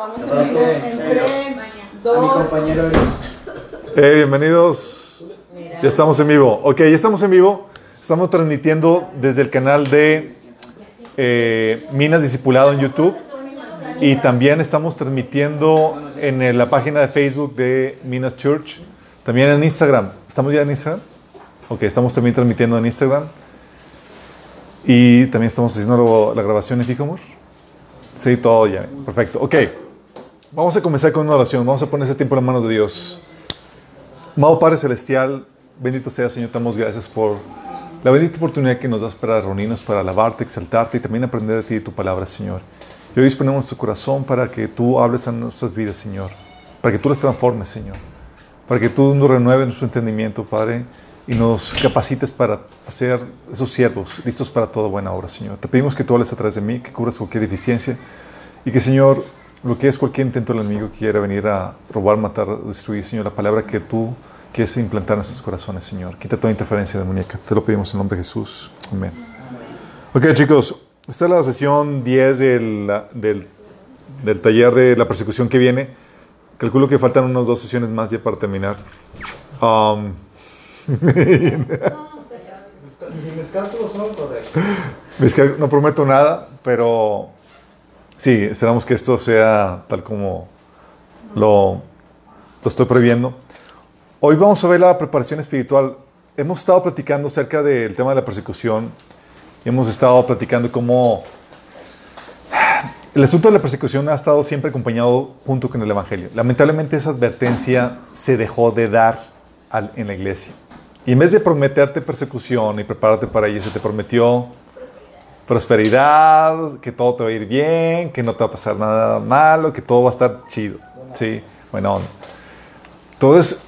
Vamos en vivo en 3, 2, Hey, bienvenidos. Ya estamos en vivo. Ok, ya estamos en vivo. Estamos transmitiendo desde el canal de eh, Minas Discipulado en YouTube. Y también estamos transmitiendo en eh, la página de Facebook de Minas Church. También en Instagram. ¿Estamos ya en Instagram? Ok, estamos también transmitiendo en Instagram. Y también estamos haciendo la grabación en Fijomor. Sí, todo ya. Perfecto. Ok. Vamos a comenzar con una oración. Vamos a poner ese tiempo en las manos de Dios. Amado Padre Celestial, bendito sea, Señor. Te damos gracias por la bendita oportunidad que nos das para reunirnos, para alabarte, exaltarte y también aprender de ti y tu palabra, Señor. Y hoy disponemos nuestro corazón para que tú hables a nuestras vidas, Señor. Para que tú las transformes, Señor. Para que tú nos renueves nuestro entendimiento, Padre, y nos capacites para hacer esos siervos listos para toda buena obra, Señor. Te pedimos que tú hables a través de mí, que cubras cualquier deficiencia y que, Señor, lo que es cualquier intento del enemigo que quiera venir a robar, matar, destruir, Señor, la palabra que tú quieres implantar en nuestros corazones, Señor. Quita toda interferencia demoníaca. Te lo pedimos en nombre de Jesús. Amén. Ok, chicos, esta es la sesión 10 del, del, del taller de la persecución que viene. Calculo que faltan unas dos sesiones más ya para terminar. Um, Si mis cálculos son correctos. Es que no prometo nada, pero sí, esperamos que esto sea tal como lo, lo estoy previendo. Hoy vamos a ver la preparación espiritual. Hemos estado platicando acerca del tema de la persecución. Hemos estado platicando cómo el asunto de la persecución ha estado siempre acompañado junto con el Evangelio. Lamentablemente esa advertencia se dejó de dar en la iglesia. Y en vez de prometerte persecución y prepararte para ella, se te prometió prosperidad, que todo te va a ir bien, que no te va a pasar nada malo, que todo va a estar chido. Sí, buena onda. Entonces,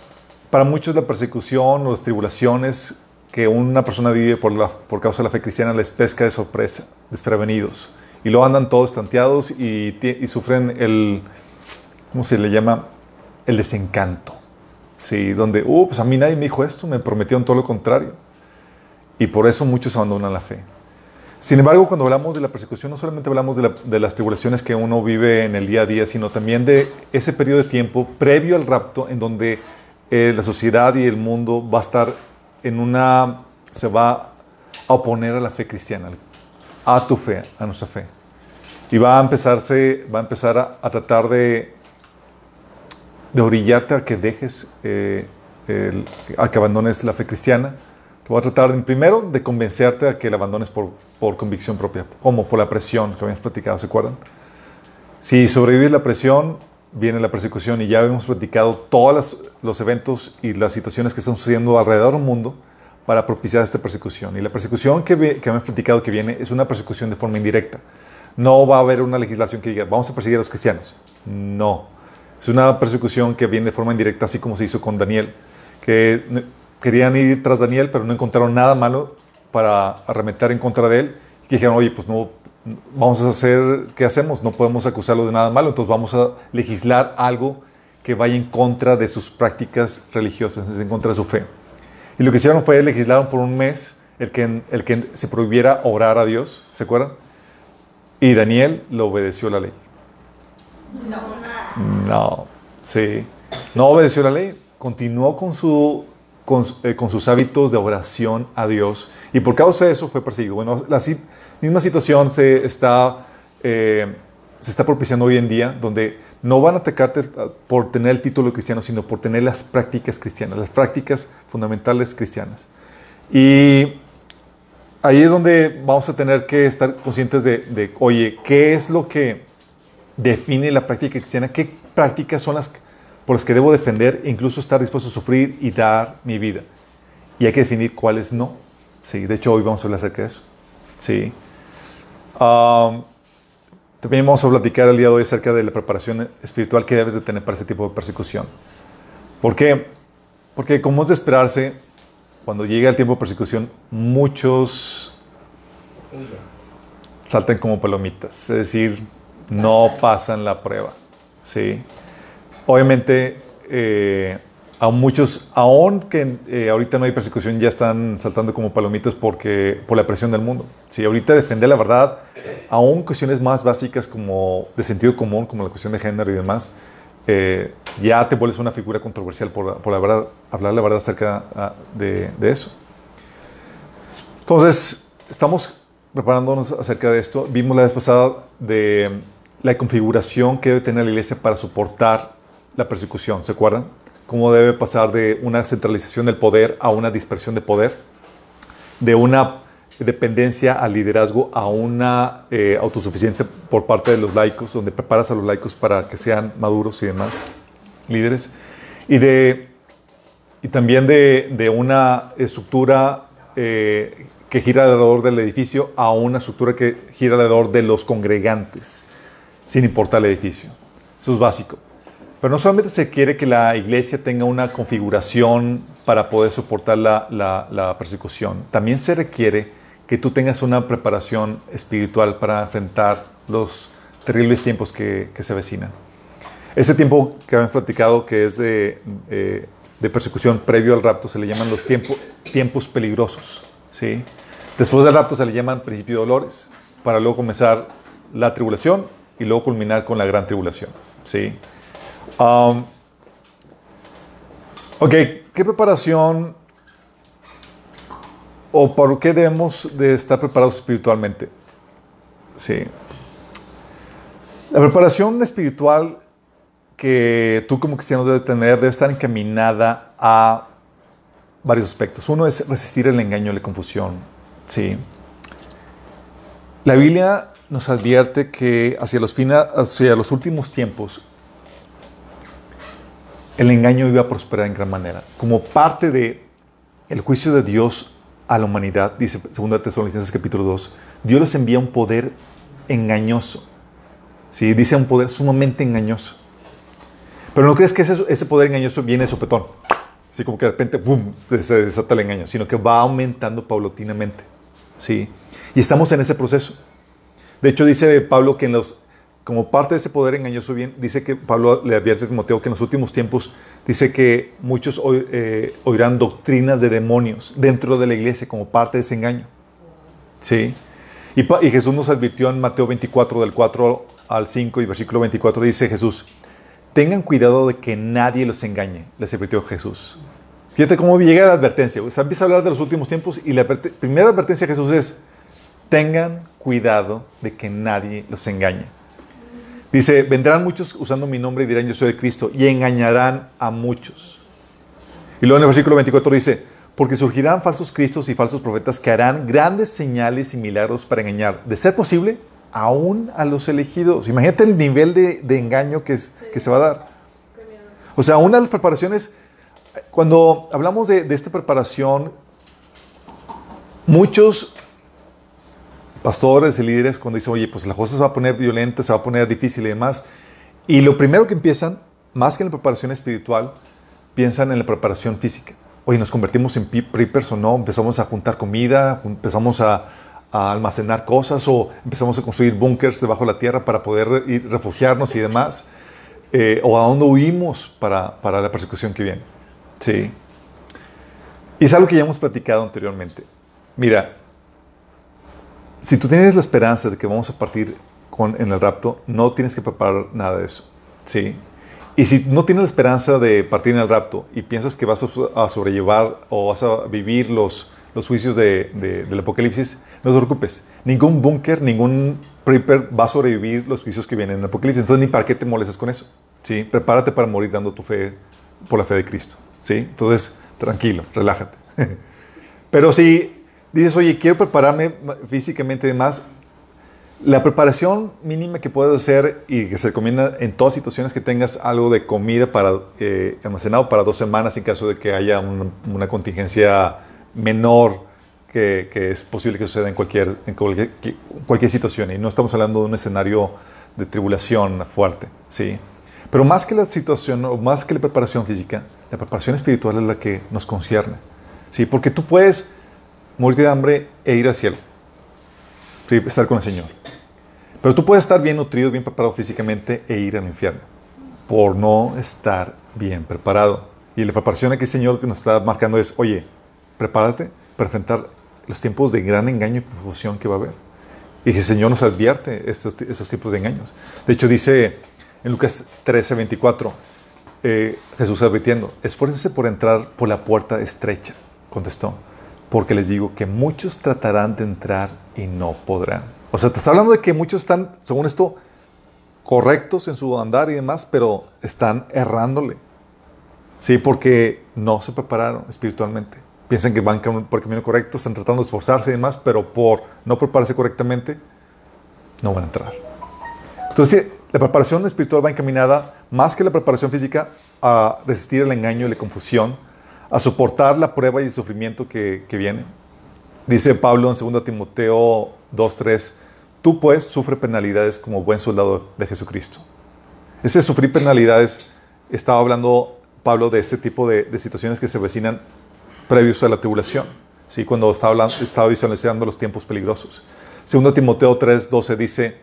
para muchos la persecución o las tribulaciones que una persona vive por, la, por causa de la fe cristiana les pesca de sorpresa, desprevenidos. Y luego andan todos estanteados y, y sufren el, ¿cómo se le llama? El desencanto. Sí, donde, uh, pues a mí nadie me dijo esto, me prometieron todo lo contrario. Y por eso muchos abandonan la fe. Sin embargo, cuando hablamos de la persecución, no solamente hablamos de, la- de las tribulaciones que uno vive en el día a día, sino también de ese periodo de tiempo previo al rapto en donde eh, la sociedad y el mundo va a estar en una, se va a oponer a la fe cristiana, a tu fe, a nuestra fe. Y va a empezarse, va a empezar a, tratar de, de orillarte a que dejes, eh, a que abandones la fe cristiana. Te va a tratar, primero, de convencerte a que la abandones por, por convicción propia, como por la presión que habíamos platicado, ¿se acuerdan? Si sobrevives la presión, viene la persecución y ya hemos platicado todos los eventos y las situaciones que están sucediendo alrededor del mundo para propiciar esta persecución. Y la persecución que, que hemos platicado que viene es una persecución de forma indirecta. No va a haber una legislación que diga, vamos a perseguir a los cristianos. No. Es una persecución que viene de forma indirecta, así como se hizo con Daniel, que querían ir tras Daniel, pero no encontraron nada malo para arremeter en contra de él. Y que dijeron, oye, pues no, vamos a hacer, ¿qué hacemos? No podemos acusarlo de nada malo, entonces vamos a legislar algo que vaya en contra de sus prácticas religiosas, en contra de su fe. Y lo que hicieron fue legislaron por un mes el que, el que se prohibiera orar a Dios, ¿se acuerdan? Y Daniel lo obedeció la ley. No, sí. No obedeció la ley. Continuó con, su, con, eh, con sus hábitos de oración a Dios. Y por causa de eso fue perseguido. Bueno, la si- misma situación se está, eh, se está propiciando hoy en día, donde no van a atacarte por tener el título cristiano, sino por tener las prácticas cristianas, las prácticas fundamentales cristianas. Y ahí es donde vamos a tener que estar conscientes de, de, oye, ¿qué es lo que define la práctica cristiana? ¿Qué prácticas son las por las que debo defender e incluso estar dispuesto a sufrir y dar mi vida? Y hay que definir cuáles no. Sí, de hecho hoy vamos a hablar acerca de eso. Sí. Um, también vamos a platicar el día de hoy acerca de la preparación espiritual que debes de tener para ese tipo de persecución. ¿Por qué? Porque como es de esperarse, cuando llega el tiempo de persecución, muchos saltan como palomitas, es decir, no pasan la prueba. ¿sí? Obviamente, eh, a muchos, aún que eh, ahorita no hay persecución, ya están saltando como palomitas porque, por la presión del mundo. Si ahorita defender la verdad, aún cuestiones más básicas como de sentido común, como la cuestión de género y demás, eh, ya te vuelves una figura controversial por, por la verdad, hablar la verdad acerca ah, de, de eso. Entonces, estamos preparándonos acerca de esto. Vimos la vez pasada de la configuración que debe tener la iglesia para soportar la persecución, ¿se acuerdan? Cómo debe pasar de una centralización del poder a una dispersión de poder, de una dependencia al liderazgo a una eh, autosuficiencia por parte de los laicos, donde preparas a los laicos para que sean maduros y demás líderes, y, de, y también de, de una estructura eh, que gira alrededor del edificio a una estructura que gira alrededor de los congregantes, sin importar el edificio. Eso es básico. Pero no solamente se quiere que la iglesia tenga una configuración para poder soportar la, persecución, también se requiere que tú tengas una preparación espiritual para enfrentar los terribles tiempos que, se avecinan. Ese tiempo que habían platicado, que es de, persecución previo al rapto, se le llaman los tiempos peligrosos. ¿sí? Después del rapto se le llaman principio de dolores, para luego comenzar la tribulación y luego culminar con la gran tribulación. ¿sí? Um, ok, ¿qué preparación o por qué debemos de estar preparados espiritualmente? Sí. La preparación espiritual que tú como cristiano debes tener debe estar encaminada a varios aspectos. Uno es resistir el engaño y la confusión. Sí. La Biblia nos advierte que hacia los, hacia los últimos tiempos el engaño iba a prosperar en gran manera. Como parte de el juicio de Dios a la humanidad, dice 2 Tesalonicenses capítulo 2, Dios les envía un poder engañoso. ¿sí? Dice un poder sumamente engañoso. Pero no crees que ese, poder engañoso viene de sopetón. Así como que de repente, ¡pum!, se desata el engaño, sino que va aumentando paulatinamente. ¿sí? Y estamos en ese proceso. De hecho, dice Pablo que en los como parte de ese poder engañoso bien, dice que Pablo le advierte a Timoteo que en los últimos tiempos dice que muchos eh, oirán doctrinas de demonios dentro de la iglesia como parte de ese engaño. ¿Sí? Y, Jesús nos advirtió en Mateo 24, del 4 al 5 y versículo 24, dice Jesús, tengan cuidado de que nadie los engañe, les advirtió Jesús. Fíjate cómo llega la advertencia. O sea, empieza a hablar de los últimos tiempos y la primera advertencia de Jesús es, tengan cuidado de que nadie los engañe. Dice, vendrán muchos usando mi nombre y dirán yo soy de Cristo y engañarán a muchos. Y luego en el versículo 24 dice, porque surgirán falsos cristos y falsos profetas que harán grandes señales y milagros para engañar, de ser posible, aún a los elegidos. Imagínate el nivel de, engaño que, que, se va a dar. O sea, una de las preparaciones, cuando hablamos de, de esta preparación, muchos pastores y líderes cuando dicen, oye, pues la cosa se va a poner violenta, se va a poner difícil y demás. Y lo primero que empiezan, más que en la preparación espiritual, piensan en la preparación física. Oye, nos convertimos en preppers o no, empezamos a juntar comida, empezamos a, almacenar cosas o empezamos a construir búnkers debajo de la tierra para poder ir, refugiarnos y demás. Eh, o a dónde huimos para, para la persecución que viene. Sí. Y es algo que ya hemos platicado anteriormente. Mira, si tú tienes la esperanza de que vamos a partir con, en el rapto, no tienes que preparar nada de eso. ¿sí? Y si no tienes la esperanza de partir en el rapto y piensas que vas a sobrellevar o vas a vivir los, los juicios de, del Apocalipsis, no te preocupes. Ningún búnker, ningún prepper va a sobrevivir los juicios que vienen en el Apocalipsis. Entonces, ni para qué te molestas con eso. ¿sí? Prepárate para morir dando tu fe por la fe de Cristo. ¿sí? Entonces, tranquilo, relájate. Pero si dices, oye, quiero prepararme físicamente y demás, la preparación mínima que puedes hacer y que se recomienda en todas situaciones que tengas algo de comida para, eh, almacenado para dos semanas en caso de que haya una contingencia menor que, es posible que suceda en cualquier, en cualquier, cualquier, situación. Y no estamos hablando de un escenario de tribulación fuerte, ¿sí? Pero más que la situación, o más que la preparación física, la preparación espiritual es la que nos concierne, ¿sí? Porque tú puedes morirte de hambre e ir al cielo. Sí, estar con el Señor. Pero tú puedes estar bien nutrido, bien preparado físicamente e ir al infierno por no estar bien preparado. Y la preparación aquí, Señor, que nos está marcando es, oye, prepárate para enfrentar los tiempos de gran engaño y confusión que va a haber. Y el Señor nos advierte estos, esos tipos de engaños. De hecho, dice en Lucas 13, 24, eh, Jesús advirtiendo, esfuércense por entrar por la puerta estrecha, contestó, porque les digo que muchos tratarán de entrar y no podrán. O sea, te está hablando de que muchos están, según esto, correctos en su andar y demás, pero están errándole. Sí, porque no se prepararon espiritualmente. Piensan que van por el camino correcto, están tratando de esforzarse y demás, pero por no prepararse correctamente, no van a entrar. Entonces, la preparación espiritual va encaminada, más que la preparación física, a resistir el engaño y la confusión, a soportar la prueba y el sufrimiento que, que viene. Dice Pablo en 2 Timoteo 2.3, tú pues sufre penalidades como buen soldado de Jesucristo. Ese sufrir penalidades, estaba hablando Pablo de este tipo de, de situaciones que se vecinan previos a la tribulación, ¿sí? cuando estaba, hablando, estaba visualizando los tiempos peligrosos. 2 Timoteo 3.12 dice,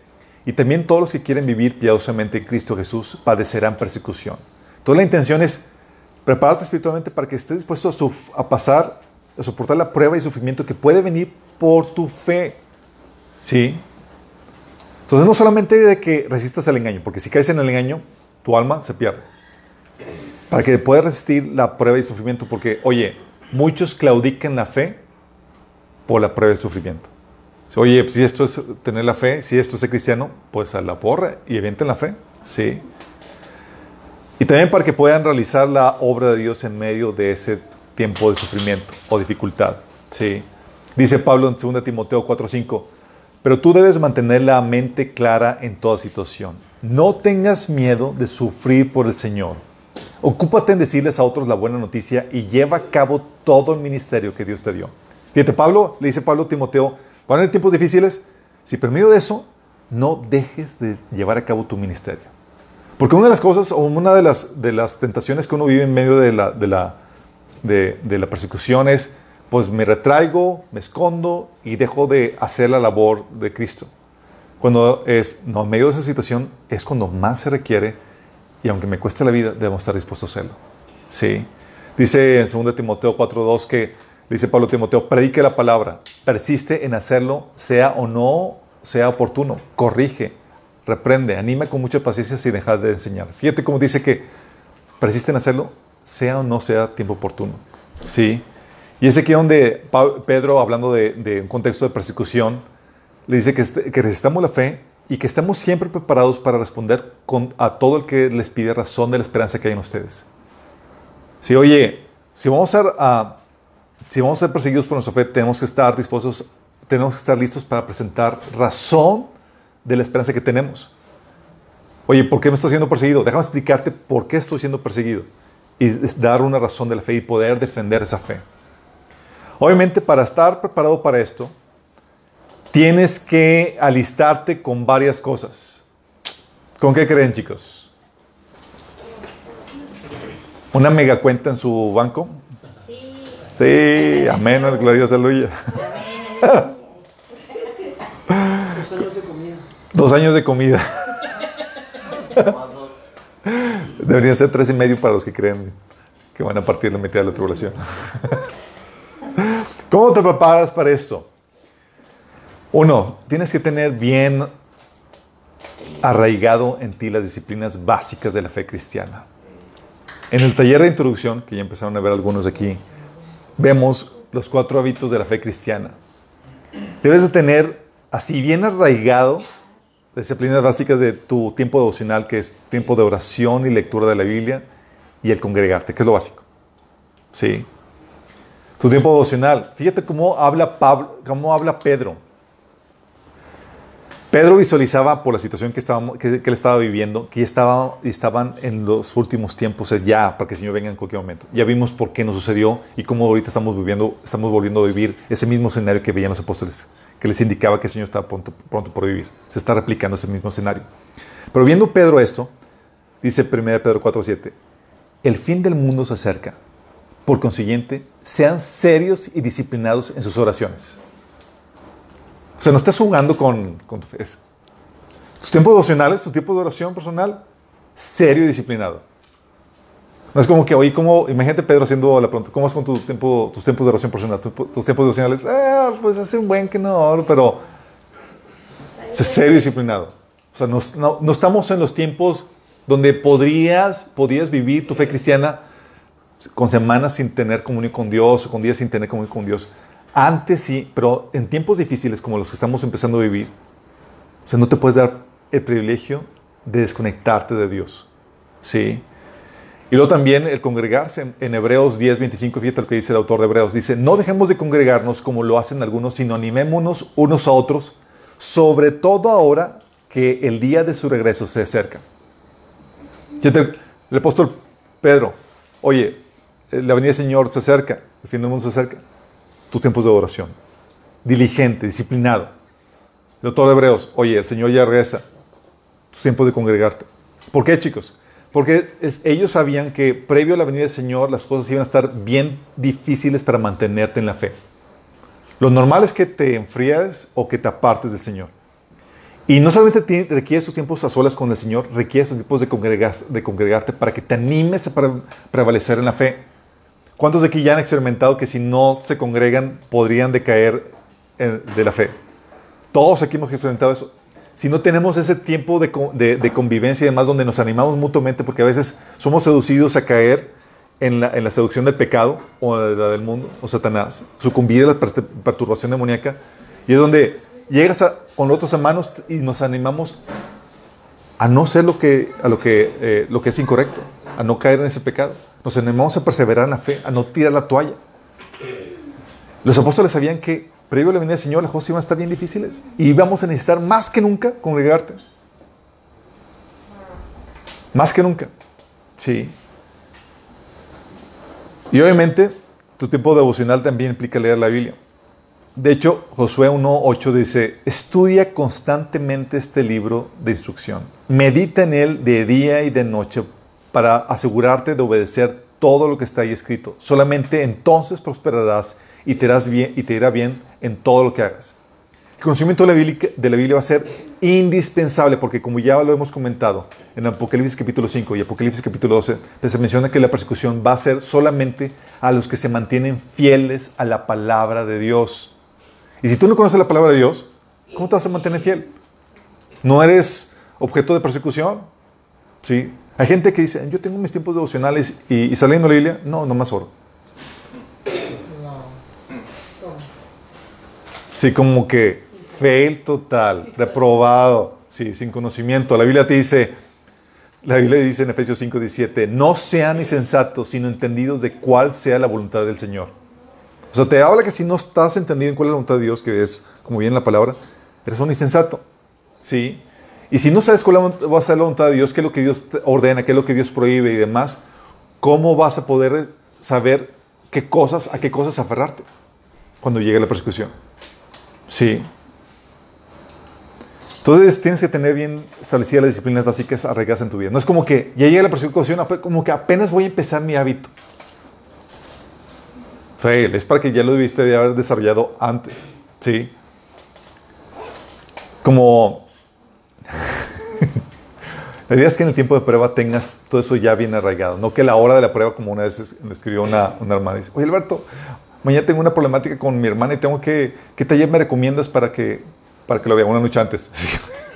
y también todos los que quieren vivir piadosamente en Cristo Jesús padecerán persecución. Toda la intención es prepararte espiritualmente para que estés dispuesto a, a pasar, a soportar la prueba y sufrimiento que puede venir por tu fe. ¿Sí? Entonces no solamente de que resistas el engaño, porque si caes en el engaño, tu alma se pierde. Para que puedas resistir la prueba y sufrimiento, porque, oye, muchos claudican la fe por la prueba y sufrimiento. Oye, si esto es tener la fe, si esto es ser cristiano, pues a la porra y evienten la fe. Sí. Y también para que puedan realizar la obra de Dios en medio de ese tiempo de sufrimiento o dificultad. Sí. Dice Pablo en 2 Timoteo 4:5, pero tú debes mantener la mente clara en toda situación. No tengas miedo de sufrir por el Señor. Ocúpate en decirles a otros la buena noticia y lleva a cabo todo el ministerio que Dios te dio. Fíjate, Pablo, le dice Pablo a Timoteo, van a tiempos difíciles, si por medio de eso no dejes de llevar a cabo tu ministerio. Porque una de las cosas, o una de las, tentaciones que uno vive en medio de la, de persecución es, pues me retraigo, me escondo y dejo de hacer la labor de Cristo. Cuando es, no, en medio de esa situación es cuando más se requiere y aunque me cueste la vida, debemos estar dispuestos a hacerlo. Sí. Dice en 2 Timoteo 4.2 que, dice Pablo Timoteo, predique la palabra, persiste en hacerlo, sea o no sea oportuno, corrige, reprende, anima con mucha paciencia sin dejar de enseñar. Fíjate cómo dice que persiste en hacerlo, sea o no sea tiempo oportuno. Sí. Y es aquí donde Pedro, hablando de, un contexto de persecución, le dice que, que resistamos la fe y que estamos siempre preparados para responder a todo el que les pide razón de la esperanza que hay en ustedes. Si, oye, si vamos a, a, si vamos a ser perseguidos por nuestra fe, tenemos que estar dispuestos, tenemos que estar listos para presentar razón de la esperanza que tenemos. Oye, ¿por qué me estoy siendo perseguido? Déjame explicarte por qué estoy siendo perseguido y dar una razón de la fe y poder defender esa fe. Obviamente, para estar preparado para esto, tienes que alistarte con varias cosas. ¿Con qué creen, chicos? ¿Una mega cuenta en su banco? Sí. Sí, amén, gloria a aleluya. Dos años de comida. Dos años de comida. Deberían ser tres y medio para los que creen que van a partir la mitad de la tribulación. ¿Cómo te preparas para esto? Uno, tienes que tener bien arraigado en ti las disciplinas básicas de la fe cristiana. En el taller de introducción, que ya empezaron a ver algunos aquí, vemos los cuatro hábitos de la fe cristiana. Debes de tener así bien arraigado disciplinas básicas de tu tiempo devocional, que es tiempo de oración y lectura de la Biblia, y el congregarte, que es lo básico. Sí. Tu tiempo devocional. Fíjate cómo habla, Pablo, cómo habla Pedro. Pedro visualizaba por la situación que, estábamos, que, que él estaba viviendo, que estaba, estaban en los últimos tiempos, ya, para que el Señor venga en cualquier momento. Ya vimos por qué nos sucedió y cómo ahorita estamos viviendo, estamos volviendo a vivir ese mismo escenario que veían los apóstoles, que les indicaba que el Señor estaba pronto, pronto por vivir. Se está replicando ese mismo escenario. Pero viendo Pedro esto, dice 1 Pedro 4.7, el fin del mundo se acerca. Por consiguiente, sean serios y disciplinados en sus oraciones. O sea, no estás jugando con, con tu fe. Tus tiempos devocionales, tu tiempo de oración personal, serio y disciplinado. No es como que, oye, ¿cómo? Imagínate Pedro haciendo la pregunta, ¿cómo es con tu tiempo, tus tiempos de oración personal? Tu- Tus tiempos devocionales, ah, pues hace un buen que no oro, pero es serio disciplinado. O sea, nos- no, no estamos en los tiempos donde podrías, podías vivir tu fe cristiana con semanas sin tener comunión con Dios o con días sin tener comunión con Dios. Antes sí, pero en tiempos difíciles como los que estamos empezando a vivir, o sea, no te puedes dar el privilegio de desconectarte de Dios. Sí. Y luego también el congregarse en, Hebreos 10, 25, fíjate lo que dice el autor de Hebreos. Dice, no dejemos de congregarnos como lo hacen algunos, sino animémonos unos a otros, sobre todo ahora que el día de su regreso se acerca. El apóstol Pedro, oye, eh, la venida del Señor se acerca, el fin del mundo se acerca. Tus tiempos de oración. Diligente, disciplinado. El autor de Hebreos, oye, el Señor ya regresa. Tus tiempos de congregarte. ¿Por qué, chicos? Porque ellos sabían que previo a la venida del Señor las cosas iban a estar bien difíciles para mantenerte en la fe. Lo normal es que te enfríes o que te apartes del Señor. Y no solamente ti- requiere sus tiempos a solas con el Señor, requiere sus tiempos de, de congregarte para que te animes a pre- prevalecer en la fe. ¿Cuántos de aquí ya han experimentado que si no se congregan podrían decaer de la fe? Todos aquí hemos experimentado eso. Si no tenemos ese tiempo de, de- de convivencia y demás donde nos animamos mutuamente, porque a veces somos seducidos a caer en la, en la seducción del pecado o de la del mundo o Satanás, sucumbir a la per- perturbación demoníaca, y es donde llegas a- con otros hermanos y nos animamos a no ser lo que, a lo que, eh, lo que es incorrecto, a no caer en ese pecado. Nos animamos a perseverar en la fe, a no tirar la toalla. Los apóstoles sabían que previo a la venida del Señor las cosas iban a estar bien difíciles y íbamos a necesitar más que nunca congregarte. Más que nunca. Sí. Y obviamente tu tiempo devocional también implica leer la Biblia. De hecho, Josué 1.8 dice, estudia constantemente este libro de instrucción. Medita en él de día y de noche para asegurarte de obedecer todo lo que está ahí escrito. Solamente entonces prosperarás y te, irás bien, irá bien en todo lo que hagas. El conocimiento de la, Biblia, de la Biblia va a ser indispensable porque como ya lo hemos comentado en Apocalipsis capítulo 5 y Apocalipsis capítulo 12, se menciona que la persecución va a ser solamente a los que se mantienen fieles a la palabra de Dios. Y si tú no conoces la palabra de Dios, ¿cómo te vas a mantener fiel? ¿No eres objeto de persecución? ¿Sí? Hay gente que dice, yo tengo mis tiempos devocionales y, y saliendo la Biblia, no, no más oro. Sí, como que fail total, reprobado, sí, sin conocimiento. La Biblia te dice, la Biblia dice en Efesios 5, 17, no sean insensatos, sino entendidos de cuál sea la voluntad del Señor. O sea, te habla que si no estás entendido en cuál es la voluntad de Dios, que es, como bien la palabra, eres un insensato. ¿Sí? Y si no sabes cuál va a ser la voluntad de Dios, qué es lo que Dios ordena, qué es lo que Dios prohíbe y demás, ¿cómo vas a poder saber qué cosas, a qué cosas aferrarte cuando llegue la persecución? Sí. Entonces tienes que tener bien establecidas las disciplinas básicas arraigadas en tu vida. No es como que ya llega la persecución, como que apenas voy a empezar mi hábito. Fail, es para que ya lo debiste de haber desarrollado antes. ¿Sí? Como... la idea es que en el tiempo de prueba tengas todo eso ya bien arraigado. No que la hora de la prueba, como una vez me escribió una, una hermana, dice, oye Alberto, mañana tengo una problemática con mi hermana y tengo que... ¿Qué taller me recomiendas para que, para que lo vea una noche antes?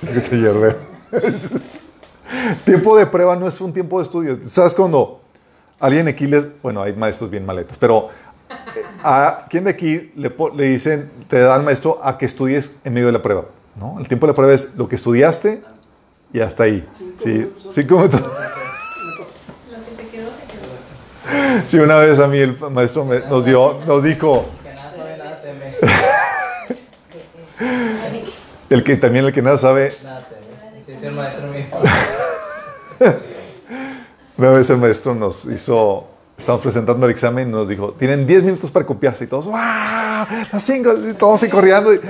¿Qué taller veo? tiempo de prueba no es un tiempo de estudio. ¿Sabes cuando alguien aquí les... Bueno, hay maestros bien maletas, pero ¿A quién de aquí le, le, dicen, te da el maestro a que estudies en medio de la prueba? ¿No? El tiempo de la prueba es lo que estudiaste y hasta ahí. Sí, cinco minutos. Lo que se quedó, se quedó. Sí, una vez a mí el maestro me, nos dio, nos dijo, el que también el que nada sabe, una vez el maestro nos hizo, estamos presentando el examen y nos dijo, tienen 10 minutos para copiarse y todos, ¡ah! Las 5, y todos así corriendo. Y,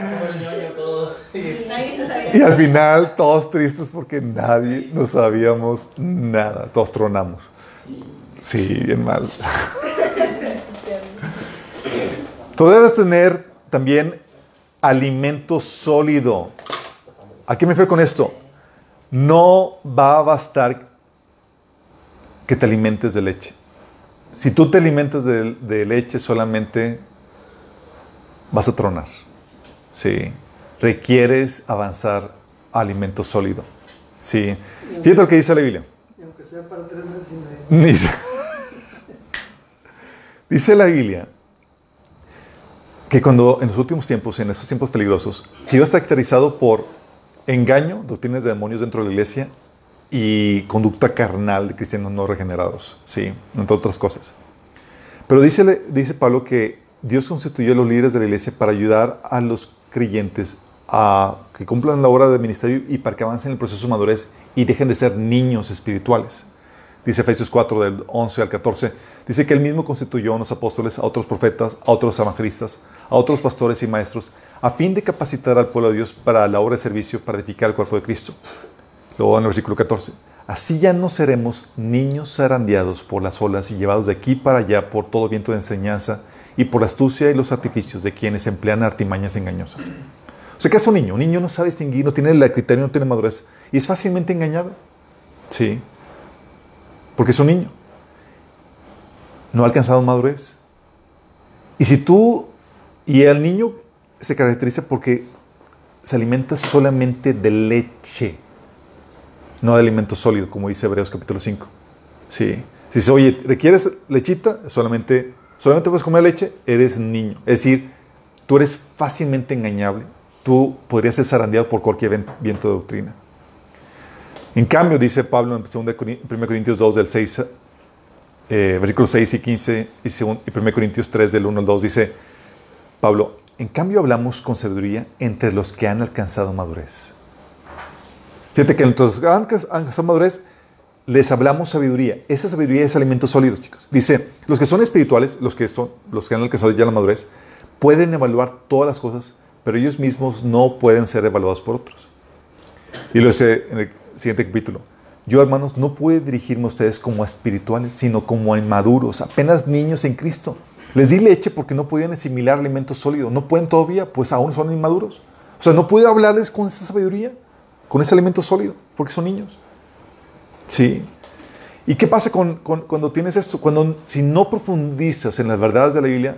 y al final todos tristes porque nadie no sabíamos nada, todos tronamos. Sí, bien mal. Tú debes tener también alimento sólido. ¿A qué me refiero con esto? No va a bastar que te alimentes de leche. Si tú te alimentas de, de leche solamente vas a tronar. Sí. Requieres avanzar a alimento sólido. Sí. Fíjate lo que dice la Biblia. Sea para tres meses y. Dice, la Biblia que cuando en los últimos tiempos, en estos tiempos peligrosos, que iba a estar caracterizado por engaño, doctrinas de demonios dentro de la iglesia y conducta carnal de cristianos no regenerados, sí, entre otras cosas. Pero dice, dice Pablo que Dios constituyó a los líderes de la iglesia para ayudar a los creyentes a que cumplan la obra del ministerio y para que avancen en el proceso de madurez y dejen de ser niños espirituales. Dice Efesios 4, del 11 al 14, dice que él mismo constituyó a unos apóstoles, a otros profetas, a otros evangelistas, a otros pastores y maestros, a fin de capacitar al pueblo de Dios para la obra de servicio, para edificar el cuerpo de Cristo. Luego en el versículo 14, así ya no seremos niños zarandeados por las olas y llevados de aquí para allá por todo viento de enseñanza y por la astucia y los artificios de quienes emplean artimañas engañosas. Sea, que es un niño? Un niño no sabe distinguir, no tiene el criterio, no tiene madurez y es fácilmente engañado. Sí. Porque es un niño. No ha alcanzado madurez. Y si tú, y el niño se caracteriza porque se alimenta solamente de leche, no de alimento sólido, como dice Hebreos capítulo 5. Sí. Si dice, oye, ¿requieres lechita? Solamente, solamente puedes comer leche, eres niño. Es decir, tú eres fácilmente engañable. Tú podrías ser zarandeado por cualquier viento de doctrina. En cambio, dice Pablo en 1 Corintios 2, del 6, eh, versículos 6 y 15, y, 1 Corintios 3, del 1 al 2, dice Pablo, en cambio hablamos con sabiduría entre los que han alcanzado madurez. Fíjate que entre los que han alcanzado madurez, les hablamos sabiduría. Esa sabiduría es alimento sólido, chicos. Dice, los que son espirituales, los que, son, los que han alcanzado ya la madurez, pueden evaluar todas las cosas, pero ellos mismos no pueden ser evaluados por otros. Y lo dice en el siguiente capítulo. Yo, hermanos, no puedo dirigirme a ustedes como espirituales, sino como a inmaduros, apenas niños en Cristo. Les di leche porque no podían asimilar alimento sólido. No pueden todavía, pues aún son inmaduros. O sea, no puedo hablarles con esa sabiduría, con ese alimento sólido, porque son niños. Sí. ¿Y qué pasa con, con- cuando tienes esto? Cuando si no profundizas en las verdades de la Biblia,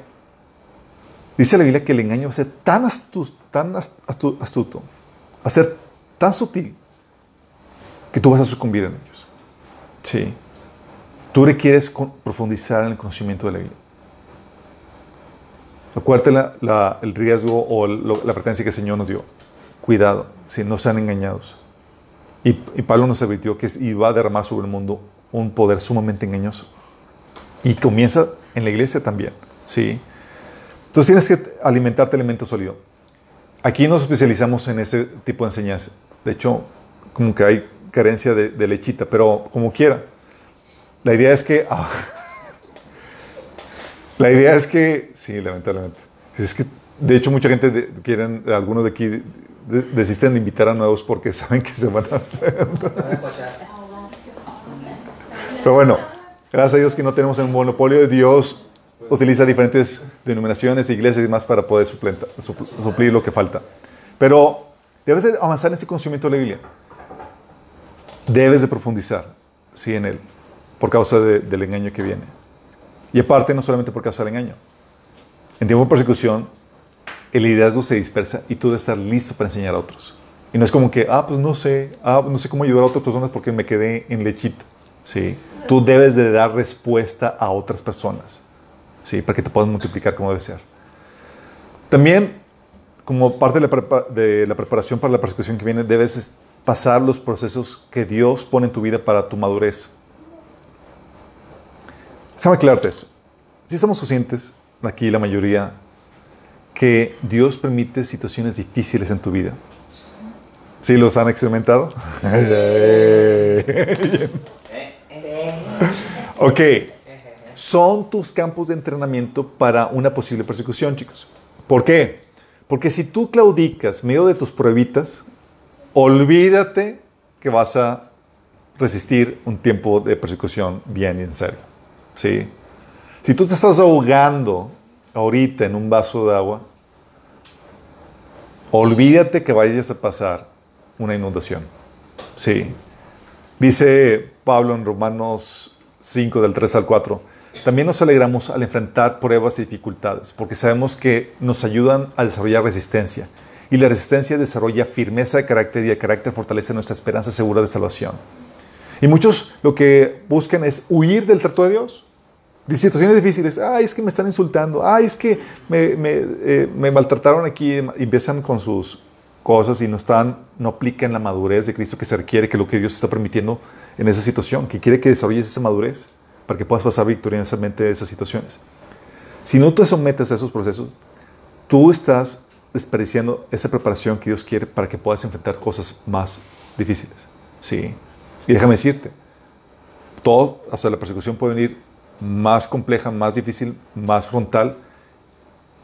dice la Biblia que el engaño va a ser tan, astu- tan ast- astu- astuto, va a ser tan sutil, que tú vas a sucumbir en ellos. Sí. Tú requieres profundizar en el conocimiento de la Biblia. Acuérdate la- la- el riesgo o lo- la pertenencia que el Señor nos dio. Cuidado, si no sean engañados. Y, y Pablo nos advirtió que iba a derramar sobre el mundo un poder sumamente engañoso. Y comienza en la iglesia también. ¿sí? Entonces tienes que alimentarte de alimento sólido. Aquí nos especializamos en ese tipo de enseñanza. De hecho, como que hay carencia de, de lechita, pero como quiera. La idea es que... ah, la idea es que... Sí, lamentablemente. Es que, de hecho, mucha gente, de- quieren, algunos de aquí, de- desisten de invitar a nuevos porque saben que se van a... Pero bueno, gracias a Dios que no tenemos un monopolio. Dios utiliza diferentes denominaciones, iglesias y demás para poder suplir lo que falta. Pero debes de avanzar en este conocimiento de la Biblia. Debes de profundizar, sí, en él, por causa de- del engaño que viene. Y aparte, no solamente por causa del engaño. En tiempo de persecución, el liderazgo se dispersa y tú debes estar listo para enseñar a otros. Y no es como que, ah, pues no sé, ah, no sé cómo ayudar a otras personas porque me quedé en lechita. ¿sí? Tú debes de dar respuesta a otras personas, ¿sí? Para que te puedas multiplicar como debe ser. También, como parte de la, de la preparación para la persecución que viene, debes es- pasar los procesos que Dios pone en tu vida para tu madurez. Déjame aclararte esto. Si estamos conscientes, aquí la mayoría, que Dios permite situaciones difíciles en tu vida. ¿Sí los han experimentado? ok. Son tus campos de entrenamiento para una posible persecución, chicos. ¿Por qué? Porque si tú claudicas medio de tus pruebitas, olvídate que vas a resistir un tiempo de persecución bien y en serio. ¿Sí? Si tú te estás ahogando ahorita en un vaso de agua, olvídate que vayas a pasar una inundación. Sí. Dice Pablo en Romanos 5 del 3 al 4. También nos alegramos al enfrentar pruebas y dificultades, porque sabemos que nos ayudan a desarrollar resistencia. Y la resistencia desarrolla firmeza de carácter y el carácter fortalece nuestra esperanza segura de salvación. Y muchos lo que buscan es huir del trato de Dios. De situaciones difíciles. Ay, es que me están insultando. Ay, es que me, me, eh, me maltrataron aquí. Y empiezan con sus cosas y no están, no aplican la madurez de Cristo que se requiere, que lo que Dios está permitiendo en esa situación, que quiere que desarrolles esa madurez para que puedas pasar victoriosamente de esas situaciones. Si no te sometes a esos procesos, tú estás desperdiciando esa preparación que Dios quiere para que puedas enfrentar cosas más difíciles. Sí. Y déjame decirte, todo, hasta la persecución puede venir más compleja, más difícil, más frontal.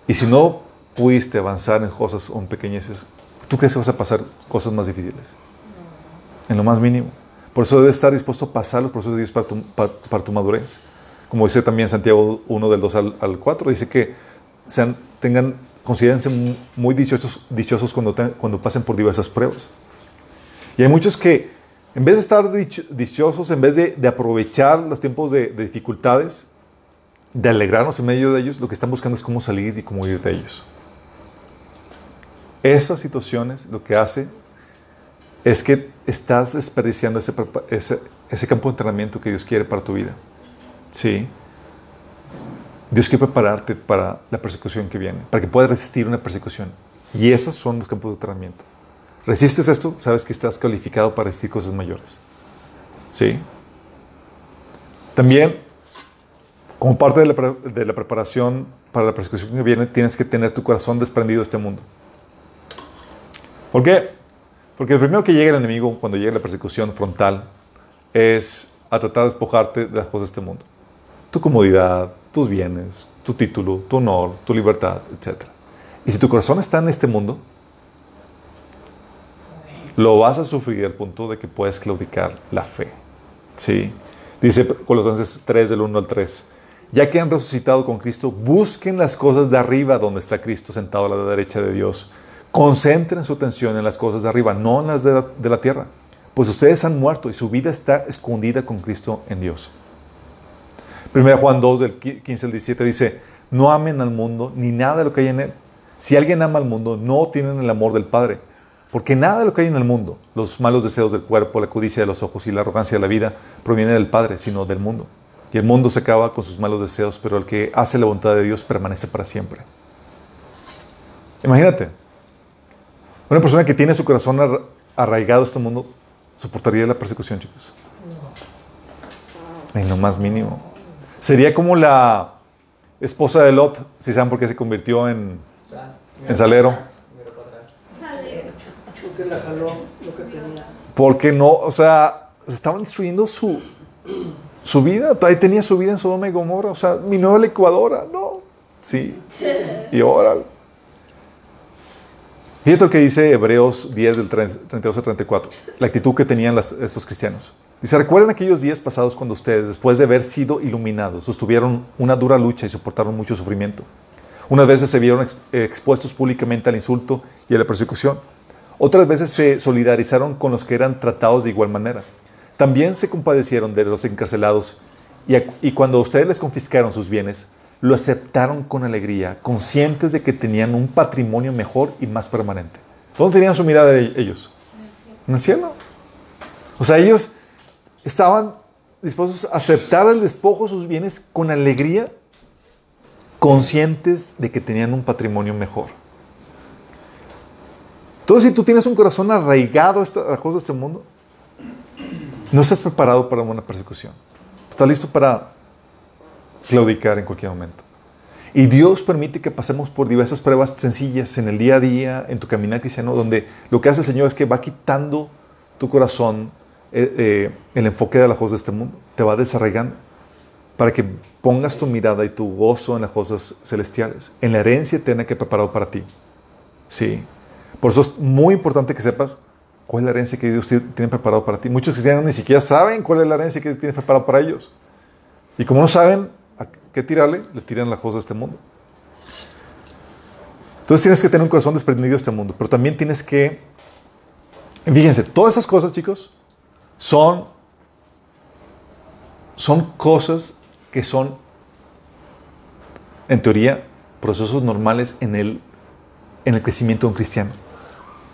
Y si no pudiste avanzar en cosas o en pequeñeces, ¿tú crees que vas a pasar cosas más difíciles? En lo más mínimo. Por eso debes estar dispuesto a pasar los procesos de Dios para tu, madurez. Como dice también Santiago 1 del 2 al, al 4, dice que sean, tengan, considérense muy dichosos, dichosos cuando, te, cuando pasen por diversas pruebas. Y hay muchos que, en vez de estar dicho, dichosos, en vez de, aprovechar los tiempos de, de, dificultades, de alegrarnos en medio de ellos, lo que están buscando es cómo salir y cómo ir de ellos. Esas situaciones lo que hace es que estás desperdiciando ese, ese, campo de entrenamiento que Dios quiere para tu vida. Sí. Dios quiere prepararte para la persecución que viene, para que puedas resistir una persecución. Y esos son los campos de entrenamiento. Resistes esto, sabes que estás calificado para resistir cosas mayores. Sí. También, como parte de la, de la preparación para la persecución que viene, tienes que tener tu corazón desprendido de este mundo. ¿Por qué? Porque el primero que llega el enemigo cuando llega la persecución frontal es a tratar de despojarte de las cosas de este mundo. Tu comodidad, tus bienes, tu título, tu honor, tu libertad, etc. Y si tu corazón está en este mundo, lo vas a sufrir al punto de que puedes claudicar la fe. ¿Sí? Dice Colosenses 3 del 1 al 3. Ya que han resucitado con Cristo, busquen las cosas de arriba donde está Cristo sentado a la derecha de Dios. Concentren su atención en las cosas de arriba, no en las de la, tierra, pues ustedes han muerto y su vida está escondida con Cristo en Dios. 1 Juan 2, del 15 al 17 dice, no amen al mundo ni nada de lo que hay en él. Si alguien ama al mundo, no tienen el amor del Padre, porque nada de lo que hay en el mundo, los malos deseos del cuerpo, la codicia de los ojos y la arrogancia de la vida, proviene del Padre, sino del mundo. Y el mundo se acaba con sus malos deseos, pero el que hace la voluntad de Dios permanece para siempre. Imagínate, una persona que tiene su corazón arraigado a este mundo soportaría la persecución, chicos. En lo más mínimo. Sería como la esposa de Lot, si saben por qué se convirtió en, en salero. Porque no, o sea, estaban destruyendo su, su vida. Ahí tenía su vida en Sodoma y Gomorra. O sea, mi nueva licuadora, no. Sí. Y ahora. Fíjate lo que dice Hebreos 10 del 32 al 34, la actitud que tenían estos cristianos. Dice, recuerden aquellos días pasados cuando ustedes, después de haber sido iluminados, sostuvieron una dura lucha y soportaron mucho sufrimiento. Unas veces se vieron ex, expuestos públicamente al insulto y a la persecución. Otras veces se solidarizaron con los que eran tratados de igual manera. También se compadecieron de los encarcelados y, a, y cuando ustedes les confiscaron sus bienes, lo aceptaron con alegría, conscientes de que tenían un patrimonio mejor y más permanente. ¿Dónde tenían su mirada ellos? En el cielo. O sea, ellos estaban dispuestos a aceptar el despojo de sus bienes con alegría, conscientes de que tenían un patrimonio mejor. Entonces, si tú tienes un corazón arraigado a estas cosas de este mundo, no estás preparado para una persecución. Estás listo para claudicar en cualquier momento. Y Dios permite que pasemos por diversas pruebas sencillas en el día a día, en tu caminar cristiano, donde lo que hace el Señor es que va quitando tu corazón eh, eh, el enfoque de las cosas de este mundo, te va desarraigando para que pongas tu mirada y tu gozo en las cosas celestiales, en la herencia eterna que he preparado para ti. Sí. Por eso es muy importante que sepas cuál es la herencia que Dios tiene preparado para ti. Muchos cristianos ni siquiera saben cuál es la herencia que Dios tiene preparado para ellos. Y como no saben a qué tirarle, le tiran las cosas de este mundo. Entonces tienes que tener un corazón desprendido de este mundo, pero también tienes que, fíjense, todas esas cosas, chicos, son, son cosas que son, en teoría, procesos normales en el, en el crecimiento de un cristiano.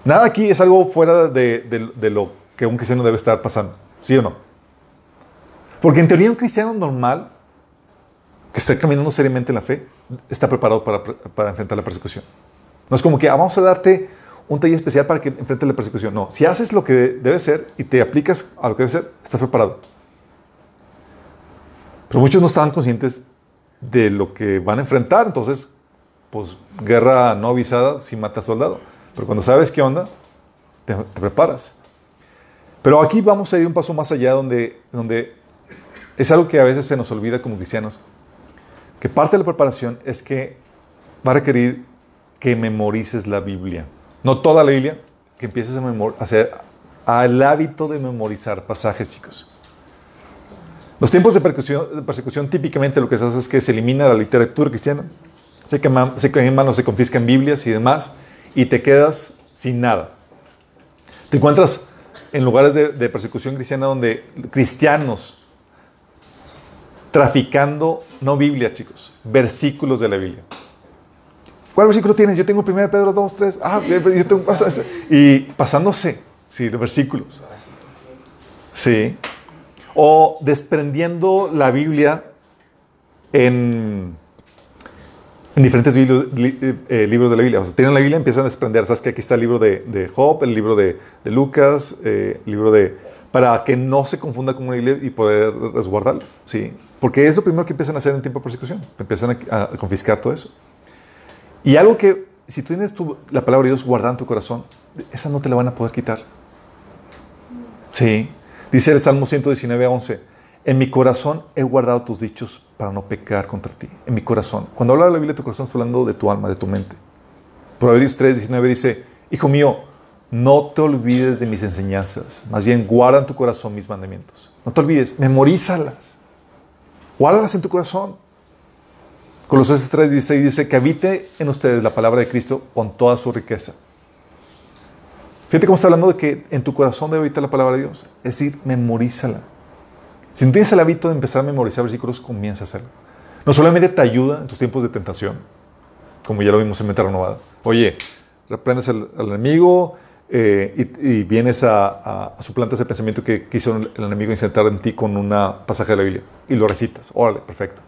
Nada aquí es algo fuera de, de- de lo que un cristiano debe estar pasando, ¿sí o no? Porque en teoría un cristiano normal, que está caminando seriamente en la fe, está preparado para, para enfrentar la persecución. No es como que ah, vamos a darte un taller especial para que enfrentes la persecución. No, si haces lo que debe ser y te aplicas a lo que debe ser, estás preparado. Pero muchos no estaban conscientes de lo que van a enfrentar. Entonces, pues guerra no avisada si mata soldado. Pero cuando sabes qué onda, te, te preparas. Pero aquí vamos a ir un paso más allá donde, donde es algo que a veces se nos olvida como cristianos. Que parte de la preparación es que va a requerir que memorices la Biblia. No toda la Biblia, que empieces a hacer al hábito de memorizar pasajes, chicos. Los tiempos de persecución, típicamente lo que se hace es que se elimina la literatura cristiana, se queman, se queman o se confiscan Biblias y demás, y te quedas sin nada. Te encuentras en lugares de persecución cristiana donde cristianos traficando, no Biblia, chicos, versículos de la Biblia. ¿Cuál versículo tienes? Yo tengo 1 Pedro 2, 3. Ah, yo tengo. Y pasándose, sí, de versículos. Sí. O desprendiendo la Biblia en, en diferentes eh, libros de la Biblia. O sea, tienen la Biblia, empiezan a desprender. Sabes que aquí está el libro de, de Job, el libro de, de Lucas, eh, el libro de. para que no se confunda con una Biblia y poder resguardarlo. Sí. Porque es lo primero que empiezan a hacer en tiempo de persecución. Empiezan a, a confiscar todo eso. Y algo que, si tú tienes tu- la palabra de Dios guardada en tu corazón, esa no te la van a poder quitar. Sí. Dice el Salmo 119, 11. En mi corazón he guardado tus dichos para no pecar contra ti. En mi corazón. Cuando habla la Biblia de tu corazón, está hablando de tu alma, de tu mente. Proverbios 3, 19 dice, Hijo mío, no te olvides de mis enseñanzas. Más bien, guarda en tu corazón mis mandamientos. No te olvides, memorízalas. Guárdalas en tu corazón. Colosenses 3:16 dice que habite en ustedes la palabra de Cristo con toda su riqueza. Fíjate cómo está hablando de que en tu corazón debe habitar la palabra de Dios. Es decir, memorízala. Si no tienes el hábito de empezar a memorizar versículos, comienza a hacerlo. No solamente te ayuda en tus tiempos de tentación, como ya lo vimos en Mente Renovada. Oye, reprendes al, al enemigo eh, y, y vienes a, a, a suplantar ese pensamiento que quiso el, enemigo insertar en ti con un pasaje de la Biblia y lo recitas. Órale, perfecto.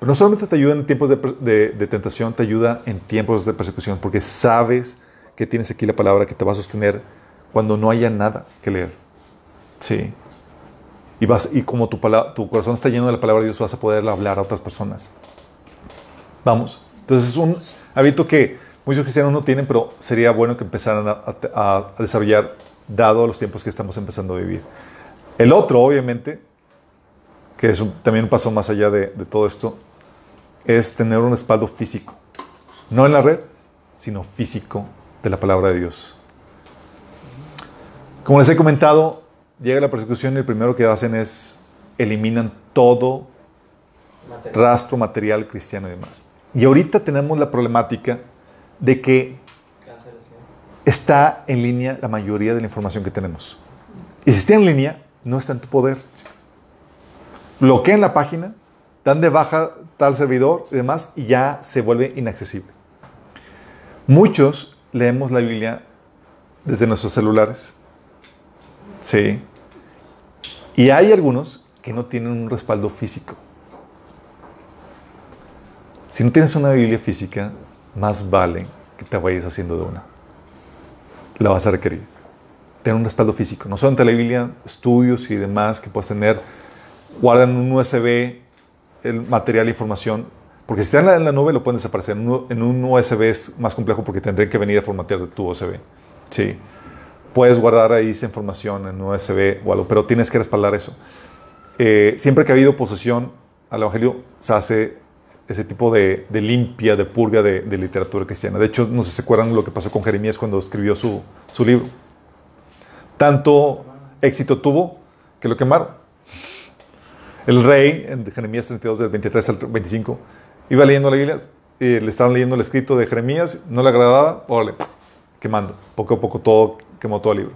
Pero no solamente te ayuda en tiempos de, de- de tentación, te ayuda en tiempos de persecución, porque sabes que tienes aquí la palabra que te va a sostener cuando no haya nada que leer. Sí. Y, vas, y como tu, tu corazón está lleno de la palabra de Dios, vas a poder hablar a otras personas. Vamos. Entonces es un hábito que muchos cristianos no tienen, pero sería bueno que empezaran a, a- a desarrollar dado los tiempos que estamos empezando a vivir. El otro, obviamente, que es un- también un paso más allá de, de todo esto, es tener un respaldo físico. No en la red, sino físico de la palabra de Dios. Como les he comentado, llega la persecución y el primero que hacen es eliminan todo Material. rastro material cristiano y demás. Y ahorita tenemos la problemática de que está en línea la mayoría de la información que tenemos. Y si está en línea, no está en tu poder. Bloquean la página, dan de baja tal servidor y demás, y ya se vuelve inaccesible. Muchos leemos la Biblia desde nuestros celulares. Sí. Y hay algunos que no tienen un respaldo físico. Si no tienes una Biblia física, más vale que te vayas haciendo de una. La vas a requerir. Tener un respaldo físico. No solamente la Biblia, estudios y demás que puedes tener. Guardan en un USB el material e información. Porque si está en la, en la nube, lo pueden desaparecer. En un, USB es más complejo porque tendrían que venir a formatear tu USB. Sí. Puedes guardar ahí esa información en un USB o algo, pero tienes que respaldar eso. Eh, siempre que ha habido posesión al Evangelio, se hace ese tipo de, de limpia, de purga de, de literatura cristiana. De hecho, no sé si se acuerdan lo que pasó con Jeremías cuando escribió su, su libro. Tanto éxito tuvo que lo quemaron. El rey, en Jeremías 32, del 23 al 25, iba leyendo la Biblia, y le estaban leyendo el escrito de Jeremías, no le agradaba, órale, quemando. Poco a poco todo quemó todo el libro.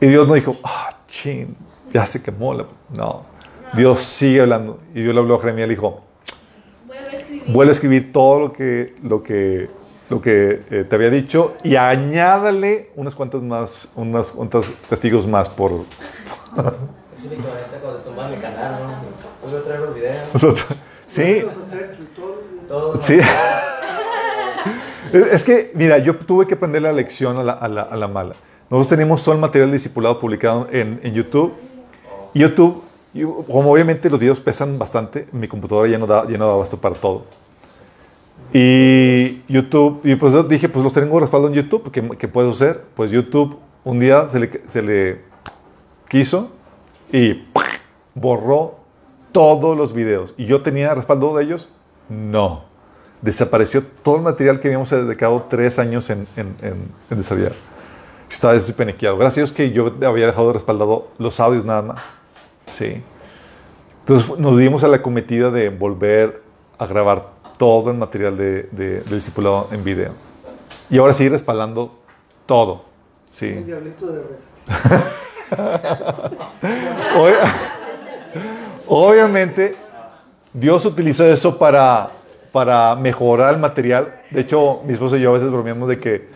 Y Dios no dijo, ah, chin, ya se quemó. La... No. Dios sigue hablando. Y Dios le habló a Jeremías y le dijo, Vuelve a escribir. todo lo que, lo que, lo que eh, te había dicho y añádale unas cuantas más, unas cuantas testigos más por ahorita cuando mi canal, ¿no? Los videos. Sí, sí. Es que, mira, yo tuve que aprender la lección a la, a la- a la mala. Nosotros tenemos todo el material discipulado publicado en, en YouTube. YouTube, como obviamente los videos pesan bastante, mi computadora ya no da, ya no da abasto para todo. Y YouTube, y pues dije, pues los tengo respaldo en YouTube, ¿qué, qué puedo hacer? Pues YouTube un día se le, quiso y borró todos los videos. ¿Y yo tenía respaldo de ellos? No. Desapareció todo el material que habíamos dedicado tres años en, en, en- en desarrollar. Estaba despeniqueado. Gracias a Dios que yo había dejado respaldado los audios nada más. Sí. Entonces nos dimos a la cometida de volver a grabar todo el material de, de- del discipulado en video. Y ahora sí respaldando todo. El Sí. diablito de red. Ob- Obviamente, Dios utilizó eso para, para mejorar el material. De hecho, mi esposa y yo a veces bromeamos de que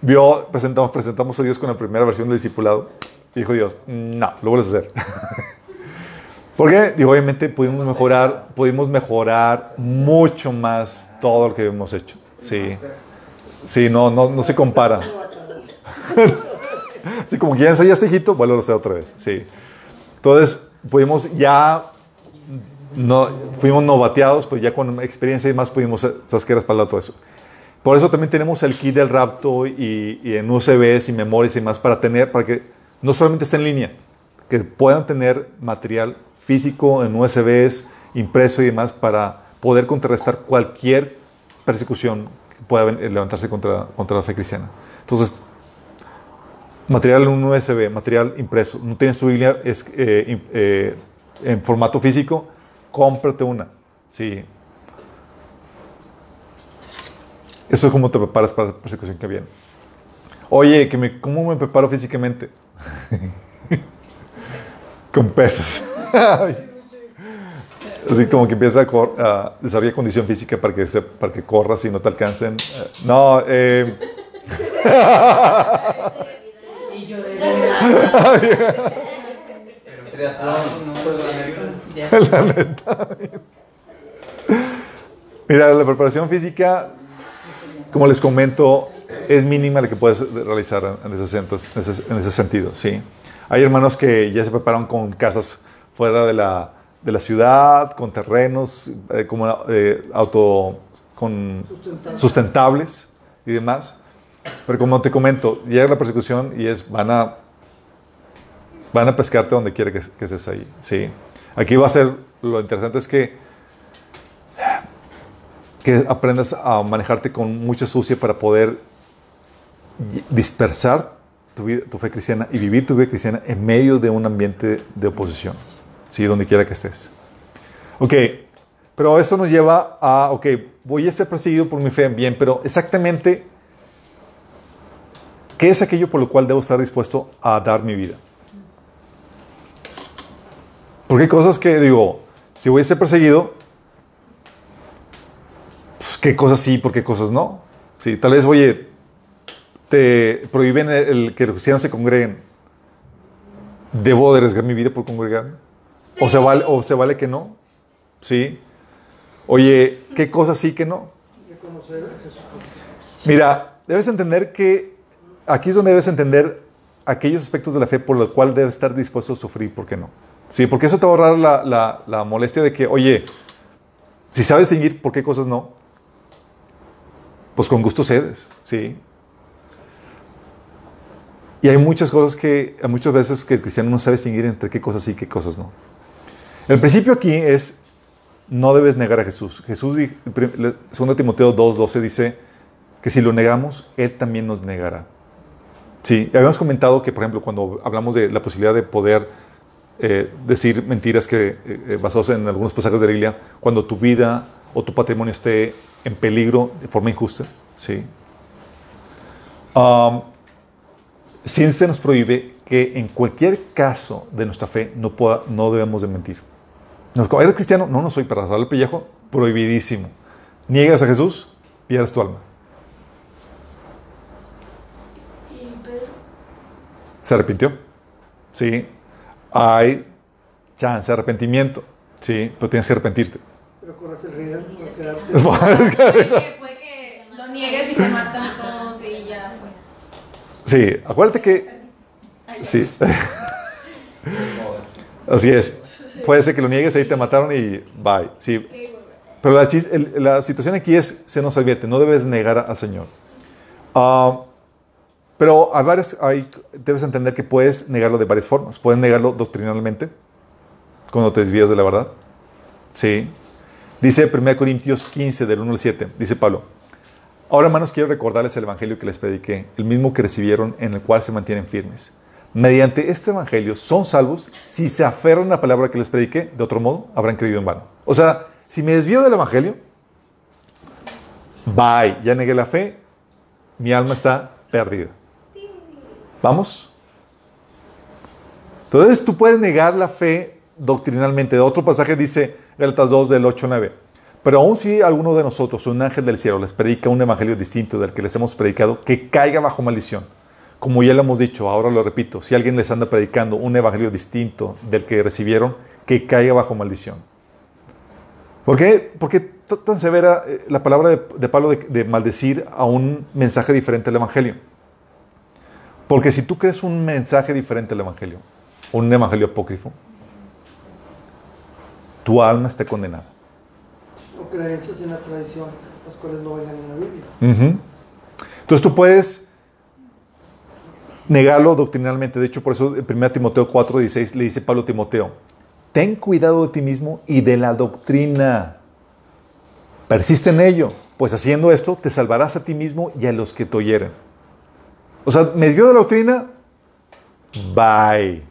vio, presentamos, presentamos a Dios con la primera versión del discipulado. Y dijo Dios, no, lo vuelves a hacer. Porque, digo, obviamente pudimos mejorar, pudimos mejorar mucho más todo lo que hemos hecho. Sí. Sí, no, no, no se compara. Así como que ya ensayaste, hijito, vuelvo a hacer otra vez. Sí. Entonces, pudimos ya, no, fuimos novateados, pues ya con experiencia y más pudimos, ¿sabes qué? Respaldar todo eso. Por eso también tenemos el kit del Rapto y, y en USBs y memorias y más para tener, para que no solamente esté en línea, que puedan tener material físico en USBs, impreso y demás para poder contrarrestar cualquier persecución que pueda levantarse contra, contra la fe cristiana. Entonces, material en un USB, material impreso. No tienes tu Biblia eh, eh, en formato físico, cómprate una. Sí. Eso es como te preparas para la persecución que viene. Oye, que me, ¿cómo me preparo físicamente? Con pesas. Así como que empieza a, desarrollar condición física para que, se- para que corras y no te alcancen. Eh, No, eh, Y yo. Pero la neta. Mira, la preparación física, como les comento, es mínima la que puedes realizar en ese, en ese- en ese sentido, ¿sí? Hay hermanos que ya se preparan con casas fuera de la, de la ciudad, con terrenos eh, como eh, auto, con sustentables y demás. Pero como te comento, llega la persecución y es, van a, van a pescarte donde quiera que, que estés ahí, ¿sí? Aquí va a ser, lo interesante es que que aprendas a manejarte con mucha sucia para poder dispersar tu, vida- tu fe cristiana y vivir tu vida cristiana en medio de un ambiente de oposición, ¿sí? donde quiera que estés. Ok, pero eso nos lleva a, ok, voy a ser perseguido por mi fe, bien, pero exactamente, ¿qué es aquello por lo cual debo estar dispuesto a dar mi vida? Porque hay cosas que digo, si voy a ser perseguido, pues, qué cosas sí, por qué cosas no. Sí, tal vez, oye, te prohíben el, el que los cristianos se congreguen. ¿Debo de arriesgar mi vida por congregarme? ¿O, se vale, ¿O se vale que no? Sí. Oye, ¿qué cosas sí que no? Mira, debes entender que aquí es donde debes entender aquellos aspectos de la fe por los cuales debes estar dispuesto a sufrir, ¿por qué no? Sí, porque eso te va a ahorrar la, la- la molestia de que, oye, si sabes distinguir por qué cosas no, pues con gusto cedes, ¿sí? Y hay muchas cosas que, muchas veces que el cristiano no sabe distinguir entre qué cosas sí y qué cosas no. El principio aquí es, no debes negar a Jesús. Jesús, di- prim- le- 2 Timoteo 2.12 dice que si lo negamos, Él también nos negará. Sí, habíamos comentado que, por ejemplo, cuando hablamos de la posibilidad de poder eh, decir mentiras que, eh, eh, basados en algunos pasajes de la Biblia, cuando tu vida o tu patrimonio esté en peligro de forma injusta, ¿sí? Um, se nos prohíbe que en cualquier caso de nuestra fe no, pueda- no debemos de mentir. Nos- ¿Eres cristiano? No, no soy para rasgar el pellejo. Prohibidísimo. Niegas a Jesús, pierdes tu alma. Y Pedro. ¿Se arrepintió? Sí. Hay chance de arrepentimiento. Sí, pero tienes que arrepentirte. Pero corres el riesgo de quedarte. Puede que, puede que lo niegues y te matan todos. Sí, acuérdate que... Sí. Así es. Puede ser que lo niegues, ahí te mataron y bye. Sí. Pero la, chis- el- la situación aquí es, se nos advierte, no debes negar al Señor. Ah, pero hay varias, hay, debes entender que puedes negarlo de varias formas. Puedes negarlo doctrinalmente, cuando te desvías de la verdad. Sí. Dice 1 Corintios 15, del 1 al 7, dice Pablo. Ahora, hermanos, quiero recordarles el evangelio que les prediqué, el mismo que recibieron, en el cual se mantienen firmes. Mediante este evangelio son salvos si se aferran a la palabra que les prediqué, de otro modo habrán creído en vano. O sea, si me desvío del evangelio, bye, ya negué la fe, mi alma está perdida. ¿Vamos? Entonces tú puedes negar la fe doctrinalmente. Otro pasaje dice, Gálatas 2 del 8 al 9. Pero aun si alguno de nosotros, un ángel del cielo, les predica un evangelio distinto del que les hemos predicado, que caiga bajo maldición. Como ya lo hemos dicho, ahora lo repito, si alguien les anda predicando un evangelio distinto del que recibieron, que caiga bajo maldición. ¿Por qué, ¿Por qué tan severa eh, la palabra de, de Pablo de, de maldecir a un mensaje diferente al evangelio? Porque si tú crees un mensaje diferente al evangelio, un evangelio apócrifo, tu alma está condenada. Creencias en la tradición, las cuales no vengan en la Biblia. Entonces tú puedes negarlo doctrinalmente. De hecho, por eso en 1 Timoteo 4:16 le dice Pablo a Timoteo, ten cuidado de ti mismo y de la doctrina. Persiste en ello, pues haciendo esto te salvarás a ti mismo y a los que te oyeren. O sea, me desvió de la doctrina, bye.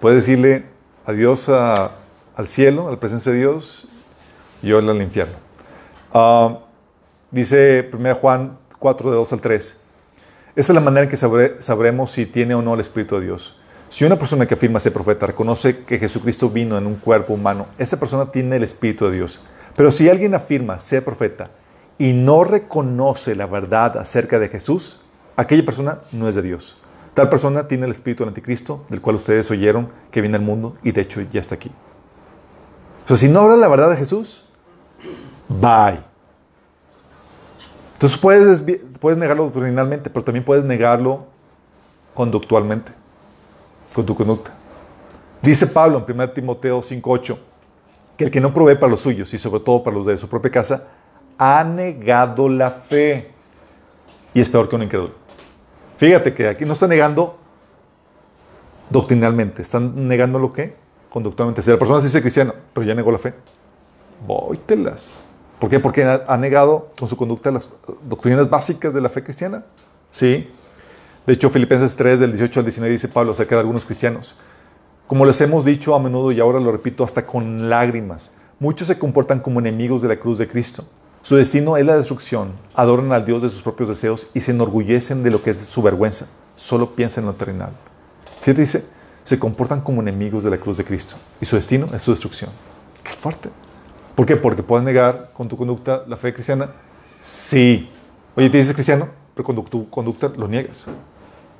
Puedes decirle adiós al cielo, a la presencia de Dios, y hola al infierno. Ah, dice 1 Juan 4, de 2 al 3. Esta es la manera en que sabre- sabremos si tiene o no el Espíritu de Dios. Si una persona que afirma ser profeta reconoce que Jesucristo vino en un cuerpo humano, esa persona tiene el Espíritu de Dios. Pero si alguien afirma ser profeta y no reconoce la verdad acerca de Jesús, aquella persona no es de Dios. Tal persona tiene el Espíritu del Anticristo, del cual ustedes oyeron que viene al mundo y de hecho ya está aquí. O si no habla la verdad de Jesús, bye. Entonces puedes, puedes negarlo doctrinalmente, pero también puedes negarlo conductualmente, con tu conducta. Dice Pablo en 1 Timoteo 5.8 que el que no provee para los suyos y sobre todo para los de su propia casa, ha negado la fe y es peor que un incrédulo. Fíjate que aquí no está negando doctrinalmente, están negando lo que conductualmente. Si la persona se dice cristiana, pero ya negó la fe, Vóytelas. ¿Por qué? Porque ha, negado con su conducta las doctrinas básicas de la fe cristiana. Sí. De hecho, Filipenses 3, del 18 al 19, dice Pablo acerca de algunos cristianos. Como les hemos dicho a menudo y ahora lo repito hasta con lágrimas, muchos se comportan como enemigos de la cruz de Cristo. Su destino es la destrucción, adoran al Dios de sus propios deseos y se enorgullecen de lo que es su vergüenza. Solo piensan en lo terrenal. ¿Qué dice? Se comportan como enemigos de la cruz de Cristo y su destino es su destrucción. Qué fuerte. ¿Por qué? Porque puedes negar con tu conducta la fe cristiana. Sí. Oye, te dices cristiano, pero con tu conducta lo niegas.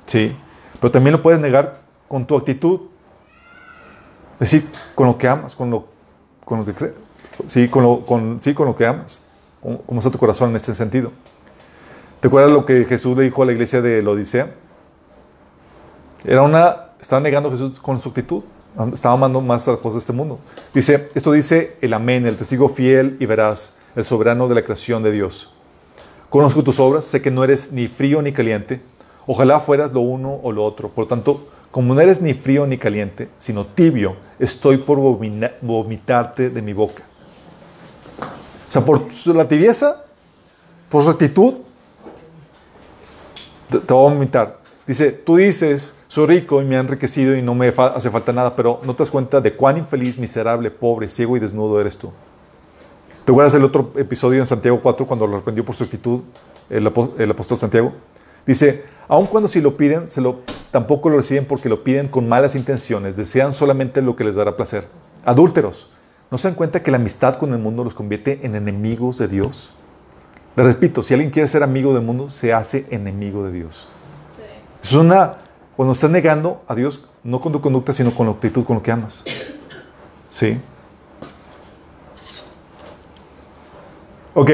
Sí. Pero también lo puedes negar con tu actitud. Es decir, con lo que amas, con lo, con lo que crees. Sí, con lo, con, sí, con lo que amas. ¿Cómo, cómo está tu corazón en este sentido? ¿Te acuerdas lo que Jesús le dijo a la iglesia de la Odisea? Era una, estaba negando Jesús con su actitud. Estaba amando más a las de este mundo. Dice, esto dice el amén, el testigo fiel y veraz, el soberano de la creación de Dios. Conozco tus obras, sé que no eres ni frío ni caliente. Ojalá fueras lo uno o lo otro. Por lo tanto, como no eres ni frío ni caliente, sino tibio, estoy por vomitarte de mi boca. O sea, por la tibieza, por su actitud, te, te a vomitar. Dice, tú dices, soy rico y me he enriquecido y no me hace falta nada, pero no te das cuenta de cuán infeliz, miserable, pobre, ciego y desnudo eres tú. ¿Te acuerdas del otro episodio en Santiago 4 cuando lo arrepentió por su actitud el, apó- el apóstol Santiago? Dice, aun cuando si lo piden, tampoco lo reciben porque lo piden con malas intenciones, desean solamente lo que les dará placer. Adúlteros, ¿No se dan cuenta que la amistad con el mundo los convierte en enemigos de Dios? Les repito, si alguien quiere ser amigo del mundo, se hace enemigo de Dios. Es una, cuando estás negando a Dios, no con tu conducta, sino con la actitud, con lo que amas. ¿Sí? Ok.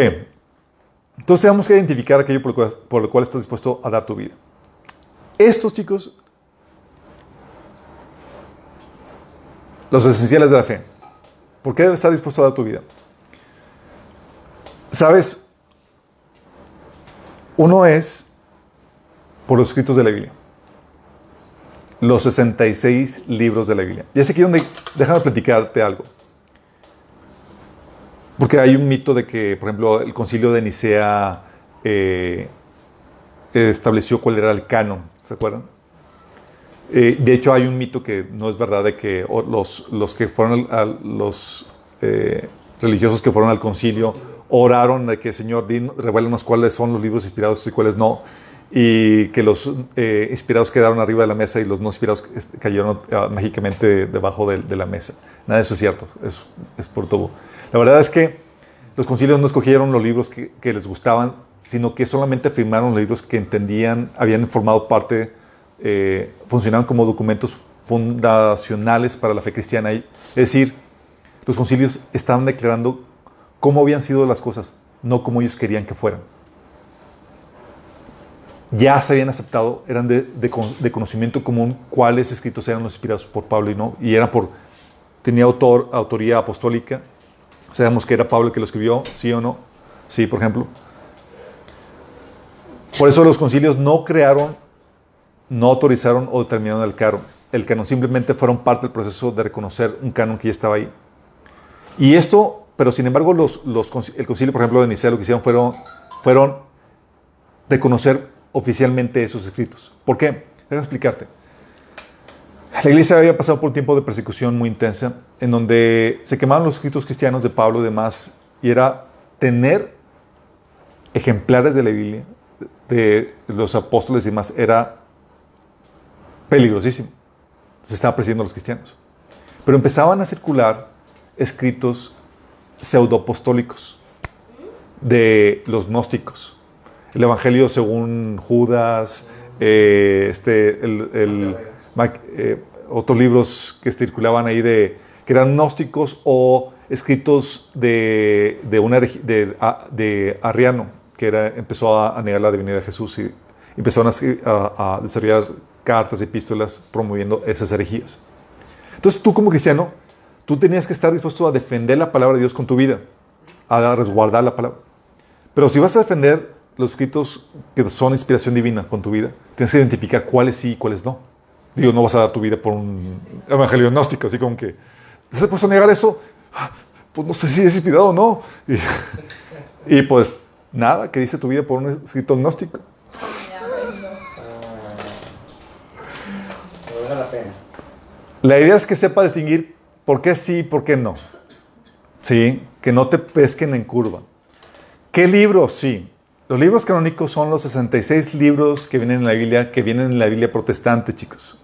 Entonces tenemos que identificar aquello por lo, cual, por lo cual estás dispuesto a dar tu vida. Estos chicos, los esenciales de la fe. ¿Por qué debes estar dispuesto a dar tu vida? Sabes, uno es por los escritos de la Biblia. Los 66 libros de la Biblia. Y es aquí donde, déjame platicarte algo. Porque hay un mito de que, por ejemplo, el concilio de Nicea eh, estableció cuál era el canon, ¿se acuerdan? Eh, de hecho, hay un mito que no es verdad de que los, los que fueron los eh, religiosos que fueron al concilio oraron de que Señor, revélanos cuáles son los libros inspirados y cuáles no, y que los eh, inspirados quedaron arriba de la mesa y los no inspirados cayeron uh, mágicamente debajo de, la mesa. Nada de eso es cierto, es, es por todo. La verdad es que los concilios no escogieron los libros que, que les gustaban, sino que solamente firmaron los libros que entendían, habían formado parte eh, funcionaban como documentos fundacionales para la fe cristiana. Es decir, los concilios estaban declarando cómo habían sido las cosas, no como ellos querían que fueran. Ya se habían aceptado, eran de, de, de conocimiento común cuáles escritos eran los inspirados por Pablo y no, y eran por, tenía autor, autoría apostólica. Sabemos que era Pablo el que lo escribió, sí o no, sí, por ejemplo. Por eso los concilios no crearon no autorizaron o determinaron el canon. El canon simplemente fueron parte del proceso de reconocer un canon que ya estaba ahí. Y esto, pero sin embargo, los, los, el concilio, por ejemplo, de Nicea, lo que hicieron fueron, fueron reconocer oficialmente esos escritos. ¿Por qué? Déjame explicarte. La iglesia había pasado por un tiempo de persecución muy intensa, en donde se quemaban los escritos cristianos de Pablo y demás, y era tener ejemplares de la Biblia, de los apóstoles y demás, era peligrosísimo. Se estaba persiguiendo a los cristianos. Pero empezaban a circular escritos pseudoapostólicos de los gnósticos. El Evangelio según Judas, eh, este, eh, otros libros que circulaban ahí de, que eran gnósticos o escritos de, de, una, de, de Arriano, que era, empezó a, negar la divinidad de Jesús y empezaron a, a desarrollar cartas, epístolas promoviendo esas herejías. Entonces tú como cristiano, tú tenías que estar dispuesto a defender la palabra de Dios con tu vida, a resguardar la palabra. Pero si vas a defender los escritos que son inspiración divina con tu vida, tienes que identificar cuáles sí y cuáles no. Digo, no vas a dar tu vida por un evangelio gnóstico, así como que, ¿se puede negar eso? Pues no sé si es inspirado o no. Y, y pues nada, que dice tu vida por un escrito gnóstico. la idea es que sepa distinguir por qué sí y por qué no. Sí, que no te pesquen en curva. ¿Qué libros? Sí. Los libros canónicos son los 66 libros que vienen en la Biblia, que vienen en la Biblia protestante, chicos.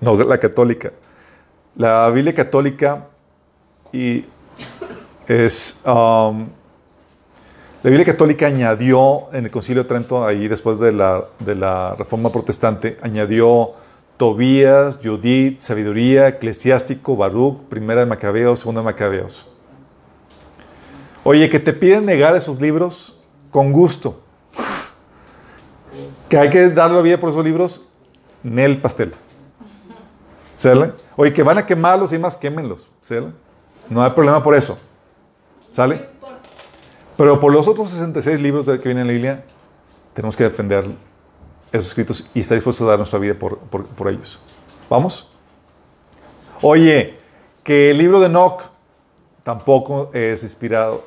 No la católica. La Biblia católica y es... Um, la Biblia católica añadió en el Concilio de Trento, ahí después de la, de la Reforma Protestante, añadió Tobías, Judith, Sabiduría, Eclesiástico, Baruch, Primera de Macabeos, Segunda de Macabeos. Oye, que te piden negar esos libros, con gusto. que hay que darle la vida por esos libros, Nel pastel. ¿Sale? Oye, que van a quemarlos y más, quémenlos. ¿Sale? No hay problema por eso. ¿Sale? Pero por los otros 66 libros que vienen en la Biblia, tenemos que defender esos escritos y está dispuesto a dar nuestra vida por, por, por ellos. ¿Vamos? Oye, que el libro de Enoch tampoco es inspirado.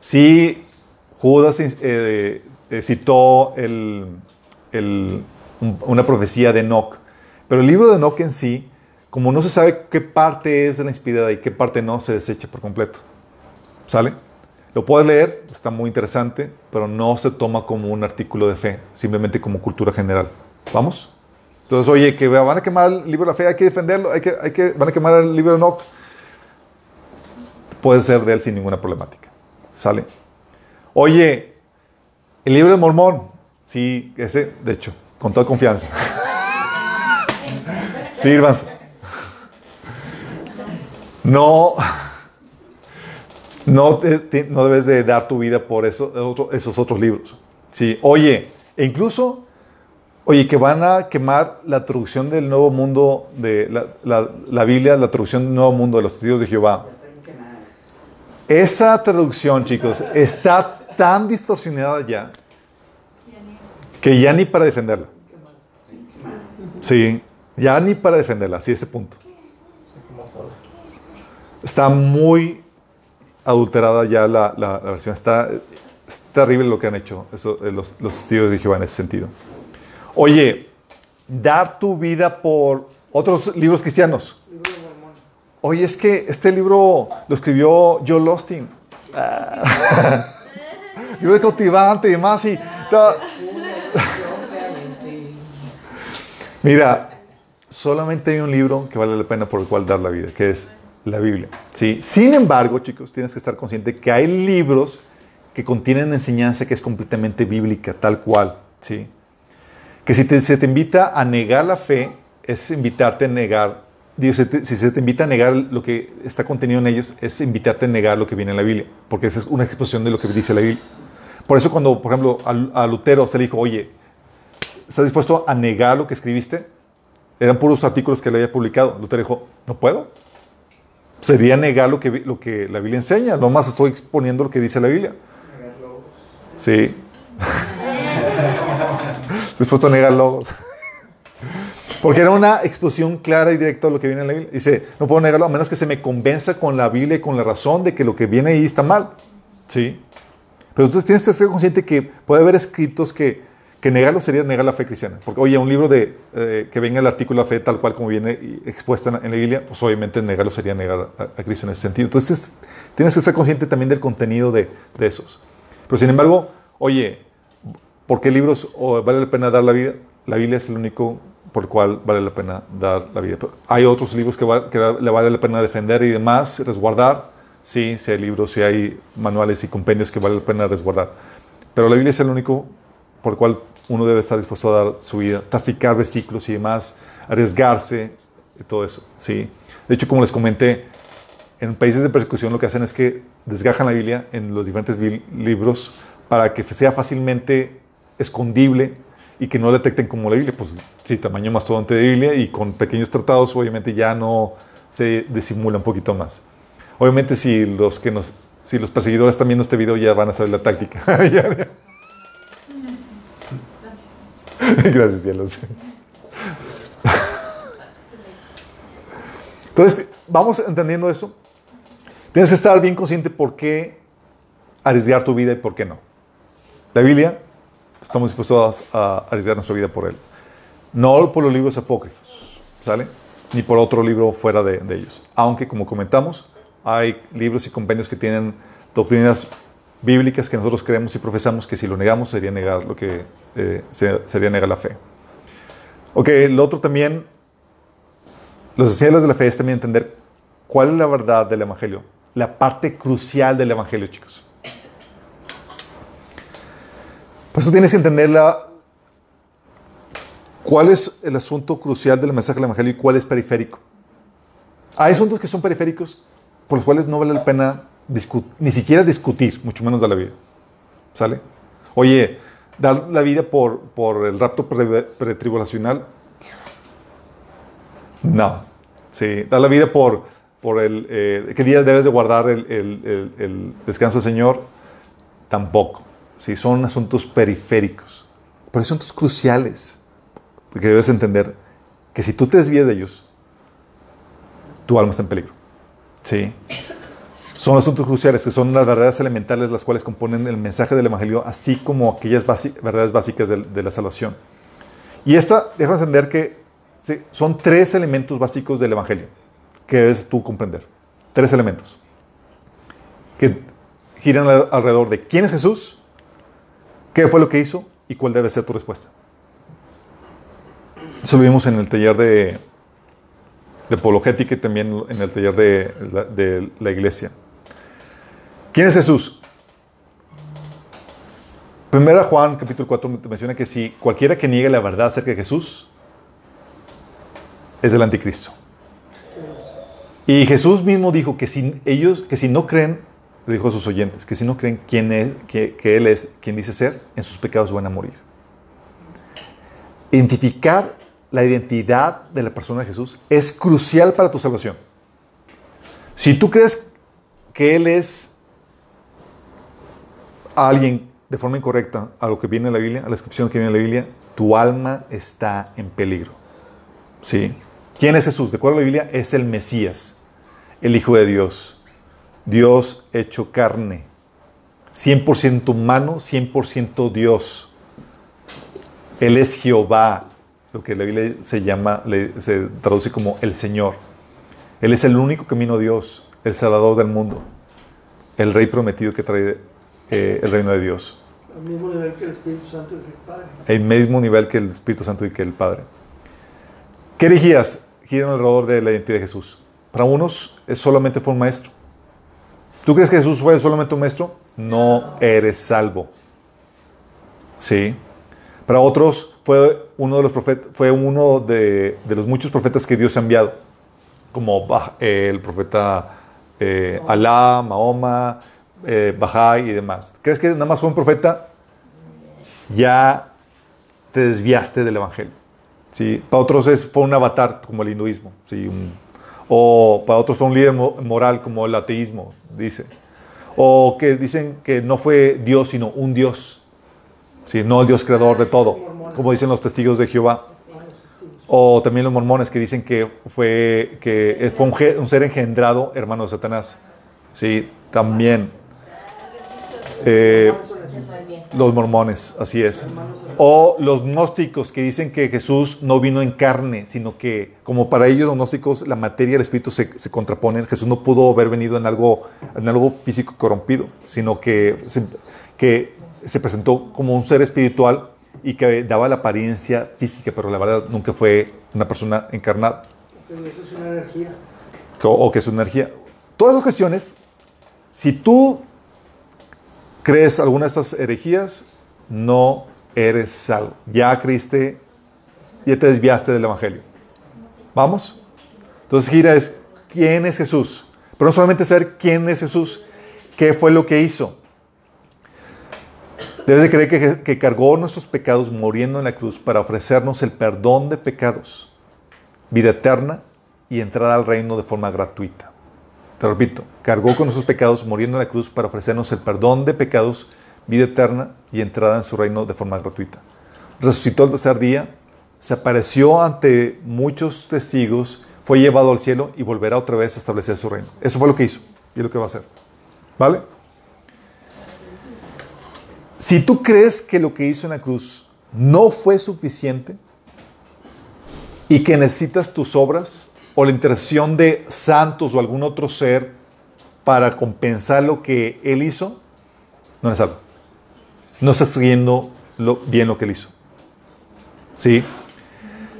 Sí, Judas eh, eh, citó una profecía de Enoch, pero el libro de Enoch en sí, como no se sabe qué parte es de la inspirada y qué parte no, se desecha por completo. ¿Sale? Lo puedes leer, está muy interesante, pero no se toma como un artículo de fe, simplemente como cultura general. ¿Vamos? Entonces, oye, que van a quemar el libro de la fe, hay que defenderlo, hay que, hay que, van a quemar el libro de Enoch. puedes ser de él sin ninguna problemática. ¿Sale? Oye, el libro de Mormón, sí, ese, de hecho, con toda confianza. Sírvanse. No, no, te- te- no debes de dar tu vida por eso- otro- esos otros libros. Sí, oye, e incluso, oye, que van a quemar la traducción del Nuevo Mundo, de la, la- la Biblia, la traducción del Nuevo Mundo de los testigos de Jehová. Esa traducción, chicos, está tan distorsionada ya que ya ni para defenderla. Sí, ya ni para defenderla, así ese punto. Está muy adulterada ya la, la- versión. Está, es terrible lo que han hecho eso, eh, los, los de Jehová en ese sentido. Oye, dar tu vida por otros libros cristianos. Oye, es que este libro lo escribió Joel Austin. Ah. de cautivante y demás. Y, Mira, solamente hay un libro que vale la pena por el cual dar la vida, que es la Biblia. ¿sí? Sin embargo, chicos, tienes que estar consciente que hay libros que contienen enseñanza que es completamente bíblica, tal cual. ¿sí? Que si se te invita a negar la fe, es invitarte a negar, si, si se te invita a negar lo que está contenido en ellos, es invitarte a negar lo que viene en la Biblia, porque esa es una exposición de lo que dice la Biblia. Por eso cuando, por ejemplo, a, a Lutero se le dijo, oye, ¿estás dispuesto a negar lo que escribiste? Eran puros artículos que él había publicado. Lutero dijo, no puedo. Sería negar lo que, lo que la Biblia enseña. Nomás estoy exponiendo lo que dice la Biblia. Sí. dispuesto a negar logos. Porque era una exposición clara y directa de lo que viene en la Biblia. Dice, no puedo negarlo a menos que se me convenza con la Biblia y con la razón de que lo que viene ahí está mal. Sí. Pero entonces tienes que ser consciente que puede haber escritos que, que negarlo sería negar la fe cristiana. Porque, oye, un libro de eh, que venga el artículo de la fe tal cual como viene expuesta en, la- en la Biblia, pues obviamente negarlo sería negar a, a Cristo en ese sentido. Entonces tienes que ser consciente también del contenido de, de esos. Pero sin embargo, oye, ¿por qué libros oh, vale la pena dar la vida? La Biblia es el único por el cual vale la pena dar la vida. Pero Hay otros libros que, va- que le vale la pena defender y demás, resguardar. Sí, sí hay libros, sí hay manuales y compendios que vale la pena resguardar. Pero la Biblia es el único por el cual uno debe estar dispuesto a dar su vida, traficar versículos y demás, arriesgarse y todo eso. Sí. De hecho, como les comenté, en países de persecución lo que hacen es que desgajan la Biblia en los diferentes libros para que sea fácilmente escondible y que no detecten como la Biblia. Pues sí, tamaño mastodonte de Biblia y con pequeños tratados obviamente ya no se disimula un poquito más. Obviamente si los que nos si los perseguidores están viendo este video ya van a saber la táctica. Ya. Gracias, cielos. Entonces, vamos entendiendo eso. Tienes que estar bien consciente por qué arriesgar tu vida y por qué no. La Biblia, estamos dispuestos a, a arriesgar nuestra vida por él. No por los libros apócrifos, ¿sale? Ni por otro libro fuera de, de ellos. Aunque, como comentamos, hay libros y compendios que tienen doctrinas bíblicas que nosotros creemos y profesamos que si lo negamos sería negar lo que eh, se- sería negar la fe. Ok, lo otro también, los esenciales de la fe es también entender cuál es la verdad del Evangelio, la parte crucial del Evangelio, chicos. Por eso tienes que entender la, cuál es el asunto crucial del mensaje del Evangelio y cuál es periférico. Hay asuntos que son periféricos por los cuales no vale la pena ni siquiera discutir, mucho menos dar la vida. ¿Sale? Oye, dar la vida por, por el rapto pre- pretribulacional. No. Sí, dar la vida por, por el... eh, ¿Qué día debes de guardar el, el- descanso del Señor? Tampoco. Sí, son asuntos periféricos. Pero hay asuntos cruciales. Porque debes entender que si tú te desvías de ellos, tu alma está en peligro. Sí. Son asuntos cruciales, que son las verdades elementales las cuales componen el mensaje del Evangelio, así como aquellas verdades básicas de, la salvación. Y esta, deja entender que son tres elementos básicos del Evangelio que debes tú comprender. Tres elementos que giran al- alrededor de quién es Jesús, qué fue lo que hizo y cuál debe ser tu respuesta. Eso lo vimos en el taller de, de apologética y también en el taller de la, iglesia. ¿Quién es Jesús? Primera Juan, capítulo 4, menciona que si cualquiera que niegue la verdad acerca de Jesús es del anticristo. Y Jesús mismo dijo que si ellos, que si no creen, le dijo a sus oyentes, que si no creen quién es, que, que Él es quien dice ser, en sus pecados van a morir. Identificar la identidad de la persona de Jesús es crucial para tu salvación. Si tú crees que Él es alguien de forma incorrecta a lo que viene en la Biblia, a la descripción que viene en la Biblia, tu alma está en peligro. ¿Sí? ¿Quién es Jesús? De acuerdo a la Biblia, es el Mesías, el Hijo de Dios. Dios hecho carne. 100% humano, 100% Dios. Él es Jehová, lo que la Biblia se llama, se traduce como el Señor. Él es el único camino a Dios, el Salvador del mundo, el Rey prometido que trae eh, el reino de Dios. Al mismo nivel que el Espíritu Santo y el Padre. El mismo nivel que el Espíritu Santo y que el Padre. ¿Qué herejías giran alrededor de la identidad de Jesús? Para unos es solamente fue un maestro. ¿Tú crees que Jesús fue solamente un maestro? No eres salvo. Sí. Para otros fue uno de los profetas, fue uno de, de los muchos profetas que Dios ha enviado, como eh, el profeta eh, Alá, Mahoma, eh, Bahá'í y demás. ¿Crees que nada más fue un profeta? Ya te desviaste del evangelio. ¿sí? Para otros es, fue un avatar como el hinduismo. ¿sí? Un- o para otros fue un líder mo- moral como el ateísmo, dice. O que dicen que no fue Dios, sino un Dios. ¿Sí? No el Dios creador de todo, como dicen los testigos de Jehová. O también los mormones que dicen que fue, que fue un, ser engendrado, hermano de Satanás. Sí, también. Eh, los mormones, así es. O los gnósticos que dicen que Jesús no vino en carne, sino que, como para ellos los gnósticos, la materia y el espíritu se, se contraponen. Jesús no pudo haber venido en algo, en algo físico corrompido, sino que que se presentó como un ser espiritual y que daba la apariencia física, pero la verdad nunca fue una persona encarnada Pero eso es una energía. o que es su energía. Todas esas cuestiones, si tú crees alguna de estas herejías, no eres salvo. Ya creíste, ya te desviaste del Evangelio. ¿Vamos? Entonces, gira es, ¿quién es Jesús? Pero no solamente saber quién es Jesús, ¿qué fue lo que hizo? Debes de creer que, cargó nuestros pecados muriendo en la cruz para ofrecernos el perdón de pecados, vida eterna y entrada al reino de forma gratuita. Te repito, cargó con nuestros pecados muriendo en la cruz para ofrecernos el perdón de pecados, vida eterna y entrada en su reino de forma gratuita. Resucitó el tercer día, se apareció ante muchos testigos, fue llevado al cielo y volverá otra vez a establecer su reino. Eso fue lo que hizo y es lo que va a hacer. ¿Vale? Si tú crees que lo que hizo en la cruz no fue suficiente y que necesitas tus obras o la intercesión de santos o algún otro ser para compensar lo que él hizo, no eres salvo. No estás siguiendo bien lo que él hizo. ¿Sí?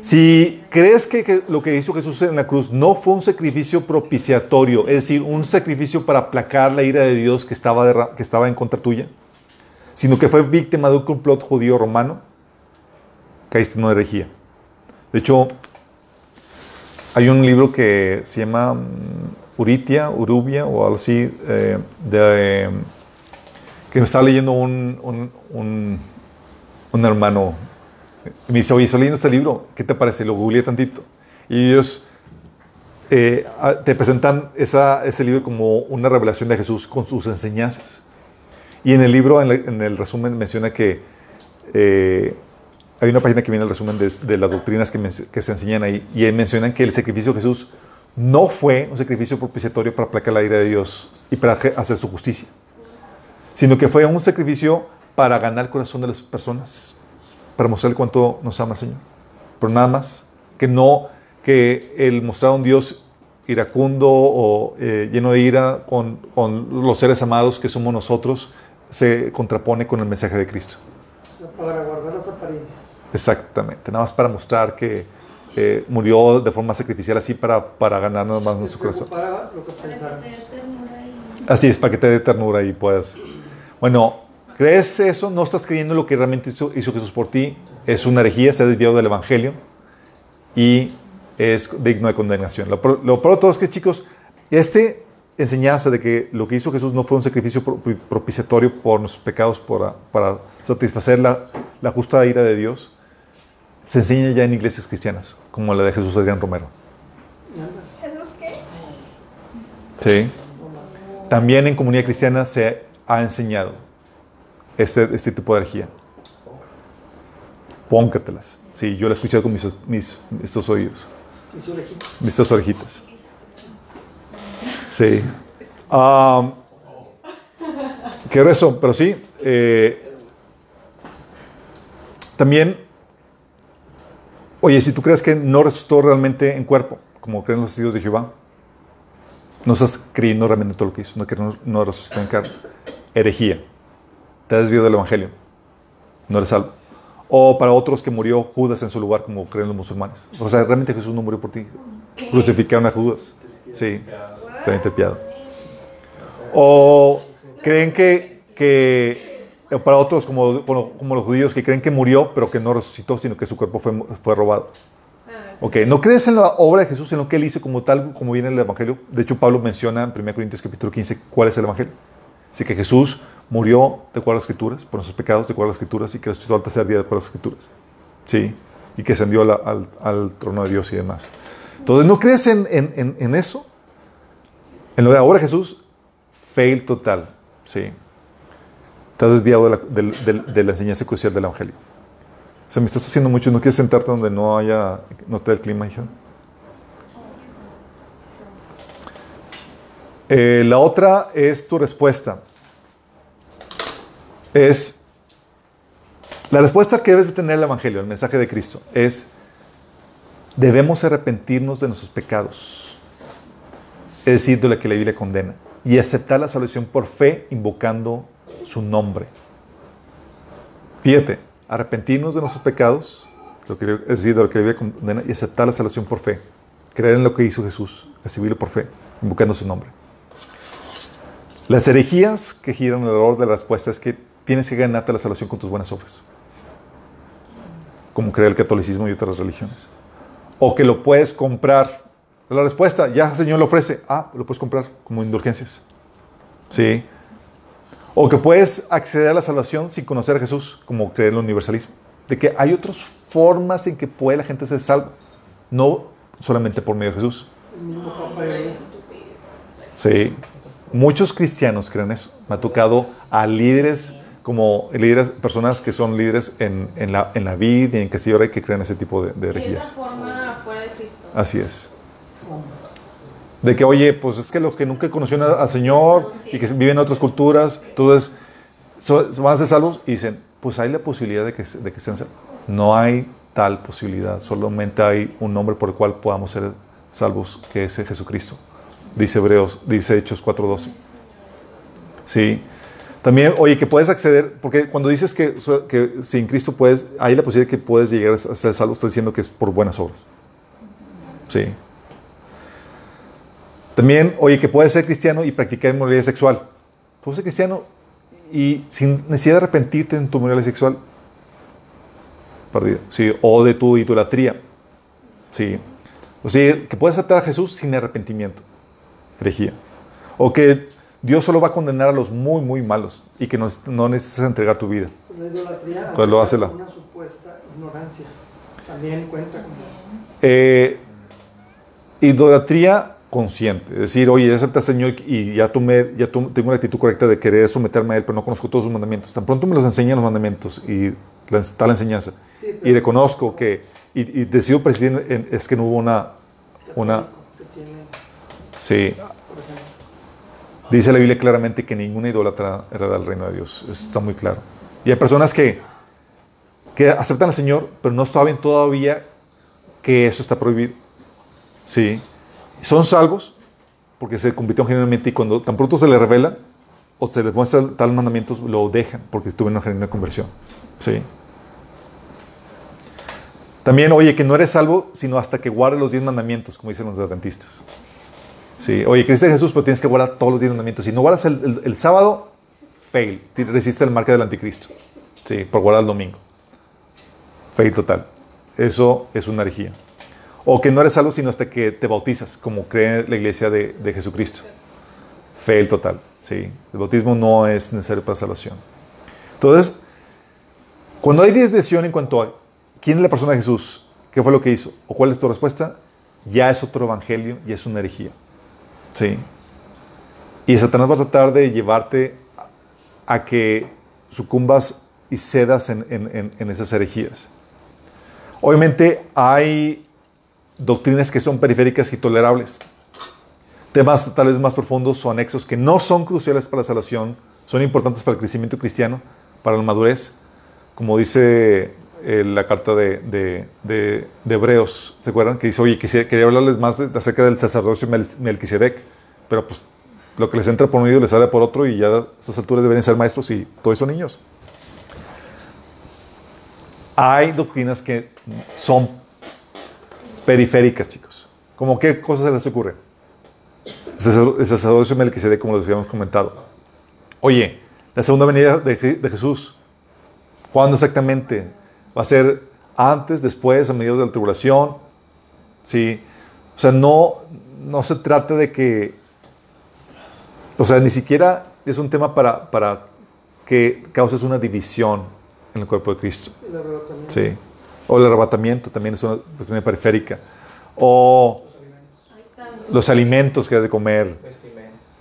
Si crees que, lo que hizo Jesús en la cruz no fue un sacrificio propiciatorio, es decir, un sacrificio para aplacar la ira de Dios que estaba, que estaba en contra tuya, sino que fue víctima de un complot judío romano, caíste en una herejía. De hecho, hay un libro que se llama mm, Uritia, Urubia o algo así, eh, que me estaba leyendo un, un, un- hermano. Me dice, oye, estoy leyendo este libro, ¿qué te parece? Lo googleé tantito. Y ellos eh, te presentan ese libro como una revelación de Jesús con sus enseñanzas. Y en el libro, en, la- en el resumen, menciona que eh, hay una página que viene el resumen de, de las doctrinas que, men- que se enseñan ahí, y mencionan que el sacrificio de Jesús no fue un sacrificio propiciatorio para aplacar la ira de Dios y para hacer su justicia, sino que fue un sacrificio para ganar el corazón de las personas, para mostrar cuánto nos ama el Señor. Pero nada más, que no, que el mostrar a un Dios iracundo o eh, lleno de ira con, con los seres amados que somos nosotros, se contrapone con el mensaje de Cristo. Para guardar las apariencias. Exactamente, nada más para mostrar que eh, murió de forma sacrificial así para, para ganar nada más nuestro corazón. lo que. Así es, para que te dé ternura y puedas. Bueno, ¿crees eso? ¿No estás creyendo lo que realmente hizo, hizo Jesús por ti? Es una herejía, se ha desviado del Evangelio y es digno de condenación. Lo, lo peor de todo es que, chicos, este enseñanza de que lo que hizo Jesús no fue un sacrificio pro- propiciatorio por nuestros pecados para, para satisfacer la, la justa ira de Dios, se enseña ya en iglesias cristianas, como la de Jesús Adrián Romero. ¿Jesús qué? Sí. También en comunidad cristiana se ha enseñado este, este tipo de herejía. Póncatelas. Sí, yo la he escuchado con mis, mis- estos oídos, estas orejitas. Sí. Am, qué rezo, pero sí. eh, también, oye, si tú crees que no resucitó realmente en cuerpo, como creen los testigos de Jehová, no estás creyendo realmente todo lo que hizo, no no, no resucitó en carne. Herejía. Te has desviado del Evangelio. No eres salvo. O para otros que murió Judas en su lugar, como creen los musulmanes. O sea, realmente Jesús no murió por ti. Crucificaron a Judas. Sí, está bien. O creen que, que para otros, como, como, los judíos, que creen que murió, pero que no resucitó, sino que su cuerpo fue, fue robado. Ah. Ok, no crees en la obra de Jesús, en lo que él hizo como tal, como viene en el Evangelio. De hecho, Pablo menciona en 1 Corintios capítulo 15 cuál es el Evangelio. Así que Jesús murió de acuerdo a las Escrituras, por nuestros pecados de acuerdo a las Escrituras, y que resucitó al tercer día de acuerdo a las Escrituras. Sí, y que ascendió al, al trono de Dios y demás. Entonces, ¿no crees en, en- en- en eso? En lo de de Jesús, fail total. Sí. Has desviado de la, enseñanza crucial del Evangelio. O sea, me estás haciendo mucho. ¿No quieres sentarte donde no haya, no te dé el clima, hija? Eh, la otra es tu respuesta. Es la respuesta que debes de tener el Evangelio, el mensaje de Cristo, es debemos arrepentirnos de nuestros pecados, es decir, de lo que la Biblia condena, y aceptar la salvación por fe invocando su nombre. Fíjate, arrepentirnos de nuestros pecados, es decir, de lo que la Biblia condena, y aceptar la salvación por fe. Creer en lo que hizo Jesús, recibirlo por fe, invocando su nombre. Las herejías que giran alrededor de la respuesta es que tienes que ganarte la salvación con tus buenas obras, como creer el catolicismo y otras religiones. O que lo puedes comprar. La respuesta, ya el Señor lo ofrece. Ah, lo puedes comprar como indulgencias. Sí. O que puedes acceder a la salvación sin conocer a Jesús, como creer en el universalismo. De que hay otras formas en que puede la gente ser salva, no solamente por medio de Jesús. Sí. Muchos cristianos creen eso. Me ha tocado a líderes, como líderes, personas que son líderes en, en la, en la vida y en que se y que creen ese tipo de, de herejías. Así es. De que, oye, pues es que los que nunca conocieron al Señor y que viven en otras culturas, entonces so- van a ser salvos y dicen, pues hay la posibilidad de que, de que sean salvos. No hay tal posibilidad, solamente hay un nombre por el cual podamos ser salvos, que es Jesucristo. Dice Hebreos, dice Hechos 4.12. Sí. También, oye, que puedes acceder, porque cuando dices que, que sin Cristo puedes, hay la posibilidad que puedes llegar a ser salvo, estás diciendo que es por buenas obras. Sí. También, oye, que puedes ser cristiano y practicar inmoralidad sexual. Puedes ser cristiano y sin necesidad de arrepentirte en tu inmoralidad sexual. Perdido. Sí. O de tu idolatría. Sí. O sea, que puedes aceptar a Jesús sin arrepentimiento. Herejía. O que Dios solo va a condenar a los muy, muy malos y que no, no necesitas entregar tu vida. La idolatría Pues lo hace la- una supuesta ignorancia. También cuenta como Eh, idolatría consciente. Es decir, oye, ya acepta al Señor y ya, tomé, ya tengo la actitud correcta de querer someterme a Él, pero no conozco todos sus mandamientos. Tan pronto me los enseñan los mandamientos y la, está la enseñanza. Sí, y reconozco que, y, y decido presidir, en- es que no hubo una, una, sí, Dice la Biblia claramente que ninguna idólatra hereda el reino de Dios. Eso está muy claro. Y hay personas que, que aceptan al Señor, pero no saben todavía que eso está prohibido. Sí. Son salvos porque se convirtieron genuinamente y cuando tan pronto se les revela o se les muestra tal mandamiento, lo dejan porque tuvieron una genuina conversión. Sí. También, oye, que no eres salvo sino hasta que guardes los diez mandamientos, como dicen los adventistas. Sí, oye, creíste en Jesús, pero tienes que guardar todos los diez mandamientos. Si no guardas el, sábado, fail. Te resiste el marca del anticristo. Sí, por guardar el domingo. Fail total. Eso es una herejía. O que no eres salvo sino hasta que te bautizas, como cree la iglesia de, de Jesucristo. Fail total. Sí, el bautismo no es necesario para salvación. Entonces, cuando hay desviación en cuanto a quién es la persona de Jesús, qué fue lo que hizo, o cuál es tu respuesta, ya es otro evangelio y es una herejía. ¿Sí? Y Satanás va a tratar de llevarte a, que sucumbas y cedas en- en- en esas herejías. Obviamente hay doctrinas que son periféricas y tolerables. Temas tal vez más profundos o anexos que no son cruciales para la salvación, son importantes para el crecimiento cristiano, para la madurez, como dice eh, la carta de, de- de- Hebreos, ¿se acuerdan? Que dice, oye, quisiera- quería hablarles más acerca del sacerdocio Mel- Melquisedec, pero pues lo que les entra por un oído les sale por otro y ya a estas alturas deberían ser maestros y todos son niños. Hay doctrinas que son periféricas, chicos. ¿Cómo qué cosas se les ocurre? El sacer- el sacerdocio Melquisedec, como les habíamos comentado. Oye, la segunda venida de, Je- de Jesús, ¿cuándo exactamente? ¿Va a ser antes, después, a mediados de la tribulación? Sí. O sea, no, no se trata de que, o sea, ni siquiera es un tema para, para que causes una división en el cuerpo de Cristo. Sí. O el arrebatamiento también es una doctrina periférica. O los alimentos que has de comer.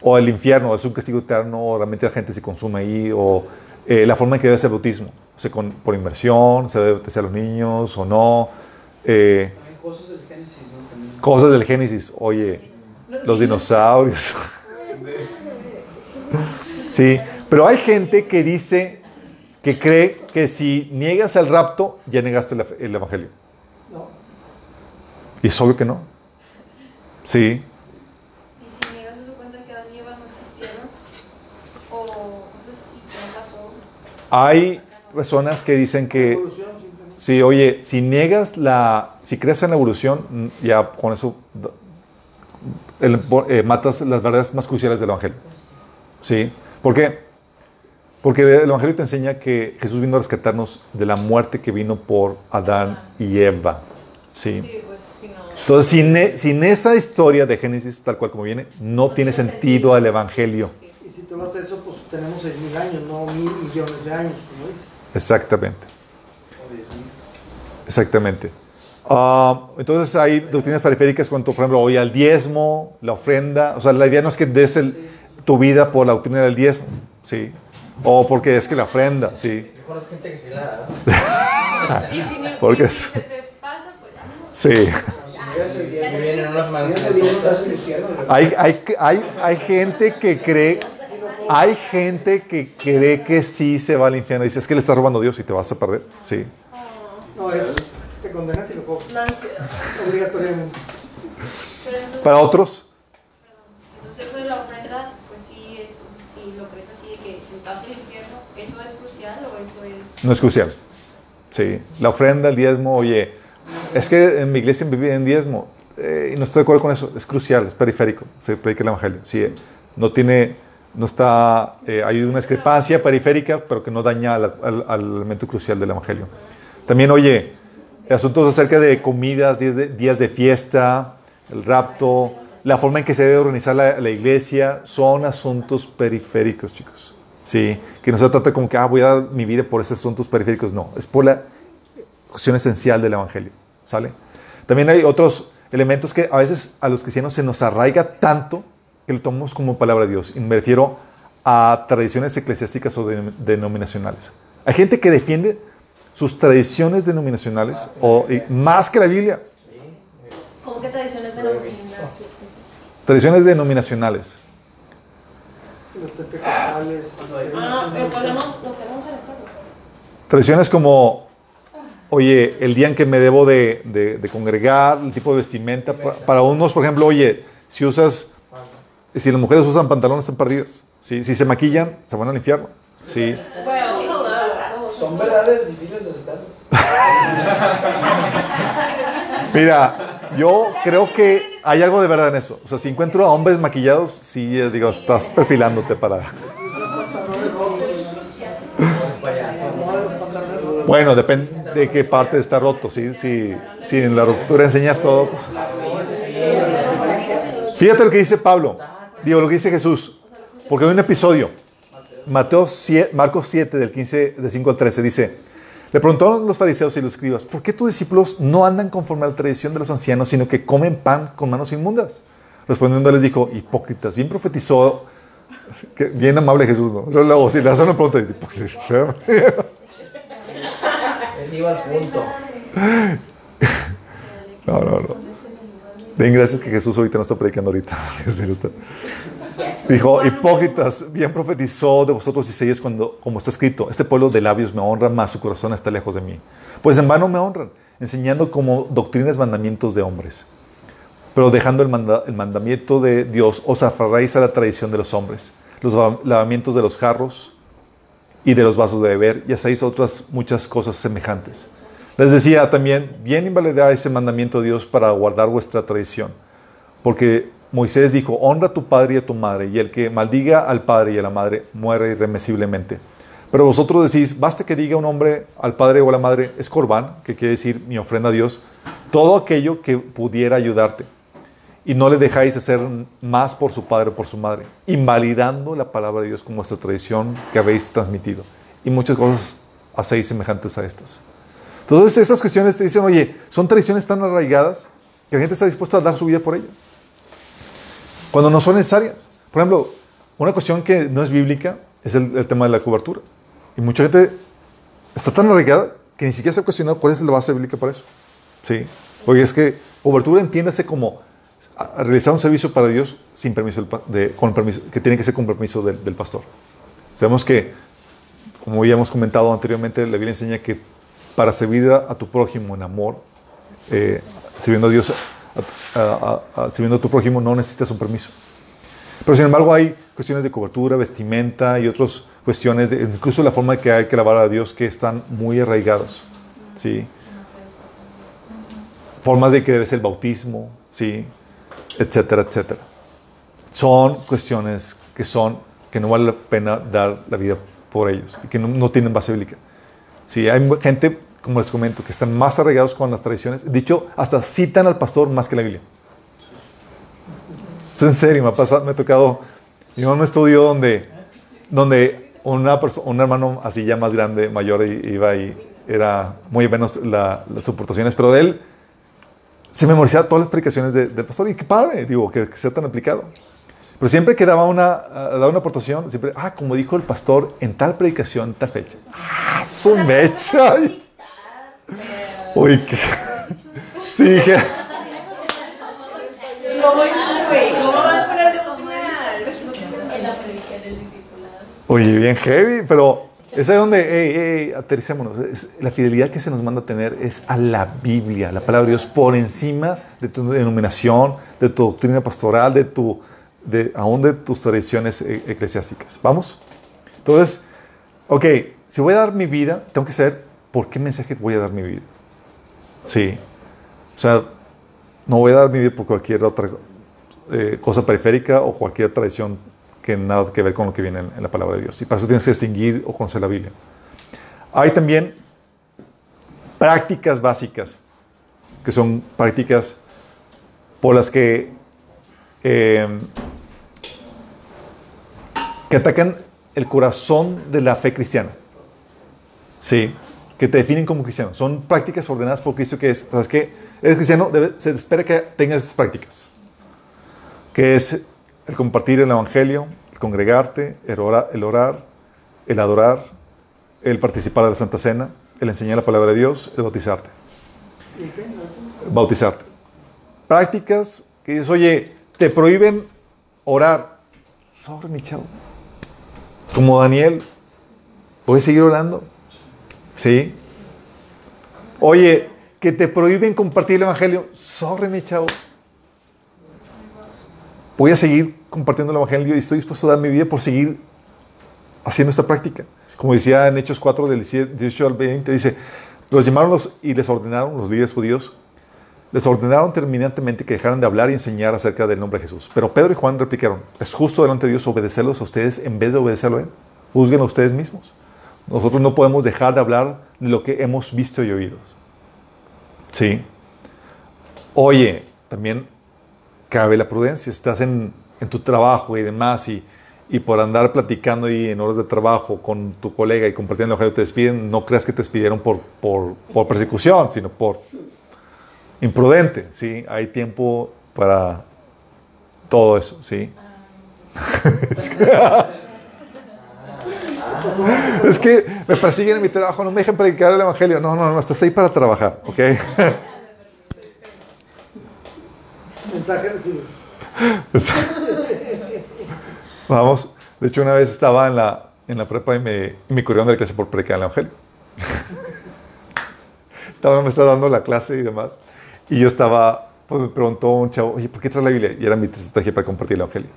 O el infierno, es un castigo eterno, o realmente la gente se consume ahí. O eh, la forma en que debe ser bautismo. O sea, con- por inmersión, se debe bautizar a los niños o no. Eh, Hay cosas del Génesis, ¿no? Cosas del Génesis. Oye, los dinosaurios. Sí, pero hay gente que dice, que cree que si niegas el rapto, ya negaste fe- el Evangelio. No. Y es obvio que no. Sí, Y si niegas eso cuenta que Adán y Eva no existieron, o cosas así que no pasó. hay personas que dicen que, sí, oye, si niegas la, si crees en la evolución, mm, ya con eso el- eh, matas las verdades más cruciales del Evangelio. ¿Sí? ¿Por qué? Porque el Evangelio te enseña que Jesús vino a rescatarnos de la muerte que vino por Adán y Eva. ¿Sí? Sí, pues si no. Entonces, sin, e- sin esa historia de Génesis, tal cual como viene, no, tiene sentido el Evangelio. Sí. Y si tú vas a eso, pues tenemos 6.000 años, no mil millones de años, como dice. Exactamente. Exactamente. Ah, entonces hay doctrinas periféricas cuanto, por ejemplo, hoy al diezmo, la ofrenda. O sea, la idea no es que des el- tu vida por la doctrina del diezmo, ¿sí? O porque es que la ofrenda, ¿sí? Yo conozco gente que sí la da. Y si, Porque es- te pasa, pues no. Sí. Hay, hay, hay, hay gente que cree, hay gente que cree que sí se va al infierno. Dice, es que le estás robando a Dios y te vas a perder. Sí. No, es, te condenas y lo cobras, La ansiedad. obligatoriamente. Para otros, entonces eso de la ofrenda, pues sí, es, si lo crees así, de no es crucial. Sí. La ofrenda, el diezmo, oye, es que en mi iglesia vive en diezmo. eh, y no estoy de acuerdo con eso. Es crucial, es periférico. Se predica el evangelio. Sí, eh, no tiene, no está, eh, hay una discrepancia periférica, pero que no daña al, elemento crucial del evangelio. También, oye, asuntos acerca de comidas, días de, fiesta, el rapto, la forma en que se debe organizar la iglesia, son asuntos periféricos, chicos. Sí, que no se trata como que, ah, voy a dar mi vida por esos asuntos periféricos. No, es por la cuestión esencial del evangelio. ¿Sale? También hay otros elementos que a veces a los cristianos se nos arraiga tanto que lo tomamos como palabra de Dios. Y me refiero a tradiciones eclesiásticas o de- denominacionales. Hay gente que defiende sus tradiciones denominacionales o, y más que la Biblia. ¿Cómo que tradiciones de la gimnasio? Tradiciones denominacionales. Los. Ah, lo alejar. Tradiciones como, oye, el día en que me debo de, de- de congregar, el tipo de vestimenta. Pa- Para unos, por ejemplo, oye, si usas, si las mujeres usan pantalones, están perdidas. ¿sí? Si se maquillan, se van al infierno. ¿sí? Son verdades difíciles de aceptar. Mira, yo creo que hay algo de verdad en eso. O sea, si encuentro a hombres maquillados, sí, eh, digo, estás perfilándote para... Bueno, depende de qué parte está roto. ¿sí? Si, si en la ruptura enseñas todo, pues... Fíjate lo que dice Pablo. Digo, lo que dice Jesús. Porque hay un episodio. Mateo 7, Marcos 7, del 15, de 5 al 13, dice... Le preguntaron los fariseos y los escribas, ¿por qué tus discípulos no andan conforme a la tradición de los ancianos, sino que comen pan con manos inmundas? Respondiendo les dijo, hipócritas, bien profetizó, que, bien amable Jesús, ¿no? Luego, si le hacen una pregunta, hipócritas. Él iba al punto. No, no, no. Den gracias que Jesús ahorita no está predicando ahorita. Dijo, hipócritas, bien profetizó de vosotros Isaías cuando, como está escrito, este pueblo de labios me honra, mas su corazón está lejos de mí. Pues en vano me honran, enseñando como doctrinas mandamientos de hombres. Pero dejando el, manda- el mandamiento de Dios, os aferráis a la tradición de los hombres, los va- lavamientos de los jarros y de los vasos de beber, y hacéis otras muchas cosas semejantes. Les decía también, bien invalidáis ese mandamiento de Dios para guardar vuestra tradición. Porque Moisés dijo, honra a tu padre y a tu madre, y el que maldiga al padre y a la madre muere irremisiblemente. Pero vosotros decís, basta que diga un hombre al padre o a la madre, es corbán, que quiere decir mi ofrenda a Dios, todo aquello que pudiera ayudarte. Y no le dejáis hacer más por su padre o por su madre, invalidando la palabra de Dios como vuestra tradición que habéis transmitido. Y muchas cosas hacéis semejantes a estas. Entonces esas cuestiones te dicen, oye, son tradiciones tan arraigadas que la gente está dispuesta a dar su vida por ello cuando no son necesarias. Por ejemplo, una cuestión que no es bíblica es el, el tema de la cobertura. Y mucha gente está tan arraigada que ni siquiera se ha cuestionado cuál es la base bíblica para eso. Sí. Oye, es que cobertura entiéndase como realizar un servicio para Dios sin permiso, de, con permiso que tiene que ser con permiso del, del pastor. Sabemos que, como ya hemos comentado anteriormente, la Biblia enseña que para servir a, a tu prójimo en amor, eh, sirviendo a Dios, a- a- a- sirviendo a tu prójimo, no necesitas un permiso. Pero sin embargo hay cuestiones de cobertura, vestimenta y otras cuestiones, de, incluso la forma que hay que alabar a Dios que están muy arraigados. ¿sí? Formas de que debe ser el bautismo, ¿sí? etcétera, etcétera. Son cuestiones que son que no vale la pena dar la vida por ellos y que no, no tienen base bíblica. Sí, hay gente, como les comento, que están más arraigados con las tradiciones. Dicho, hasta citan al pastor más que la Biblia. Es en serio, me ha pasado, me ha tocado. Yo en un estudio donde, donde una perso- un hermano así ya más grande, mayor, iba y era muy menos la- las soportaciones, pero de él se memorizaba todas las predicaciones de- del pastor y qué padre, digo, que, que sea tan aplicado. Pero siempre que daba una, ah, daba una aportación, siempre, ah, como dijo el pastor en tal predicación, en tal fecha. Ah, su mecha. Ay. Uy, qué. Sí, dije. Oye, bien heavy, pero es ahí donde, hey, hey, aterricémonos. Es- la fidelidad que se nos manda a tener es a la Biblia, la palabra de Dios, por encima de tu denominación, de tu doctrina pastoral, de tu, aún de tus tradiciones eh, eclesiásticas. ¿Vamos? Entonces, ok, si voy a dar mi vida, tengo que saber por qué mensaje voy a dar mi vida. Sí. O sea, no voy a dar mi vida por cualquier otra eh, cosa periférica o cualquier tradición que nada que ver con lo que viene en, en la palabra de Dios. Y para eso tienes que distinguir o conocer la Biblia. Hay también prácticas básicas, que son prácticas por las que, eh, que atacan el corazón de la fe cristiana. Sí, que te definen como cristiano. Son prácticas ordenadas por Cristo que es, ¿sabes qué? Eres cristiano, debe- se espera que tengas estas prácticas. Que es el compartir el evangelio, el congregarte, el orar, el, orar, el adorar, el participar de la Santa Cena, el enseñar la palabra de Dios, el bautizarte. Bautizarte. Prácticas que dices, oye, te prohíben orar. Sobre mi chavo. Como Daniel, ¿puedes seguir orando? ¿Sí? Oye, que te prohíben compartir el evangelio. Sobre mi chavo. Voy a seguir compartiendo el evangelio y estoy dispuesto a dar mi vida por seguir haciendo esta práctica. Como decía en Hechos 4, del 18 al 20, dice, los llamaron los- y les ordenaron los líderes judíos les ordenaron terminantemente que dejaran de hablar y enseñar acerca del nombre de Jesús. Pero Pedro y Juan replicaron, es justo delante de Dios obedecerlos a ustedes en vez de obedecerlo a Él. Juzguen a ustedes mismos. Nosotros no podemos dejar de hablar de lo que hemos visto y oído. Sí. Oye, también cabe la prudencia. Estás en, en tu trabajo y demás y, y por andar platicando ahí en horas de trabajo con tu colega y compartiendo el te despiden, no creas que te despidieron por, por, por persecución, sino por imprudente, ¿sí? Hay tiempo para todo eso, ¿sí? es, que, me persiguen en mi trabajo, no me dejan predicar el evangelio. No, no, no, estás ahí para trabajar, ¿ok? Mensaje. Vamos, de hecho una vez estaba en la, en la prepa y me, y me corrieron de la clase por predicar el evangelio. estaba, me estaba dando la clase y demás. Y yo estaba, pues me preguntó un chavo, oye, ¿por qué traes la Biblia? Y era mi estrategia para compartir el evangelio.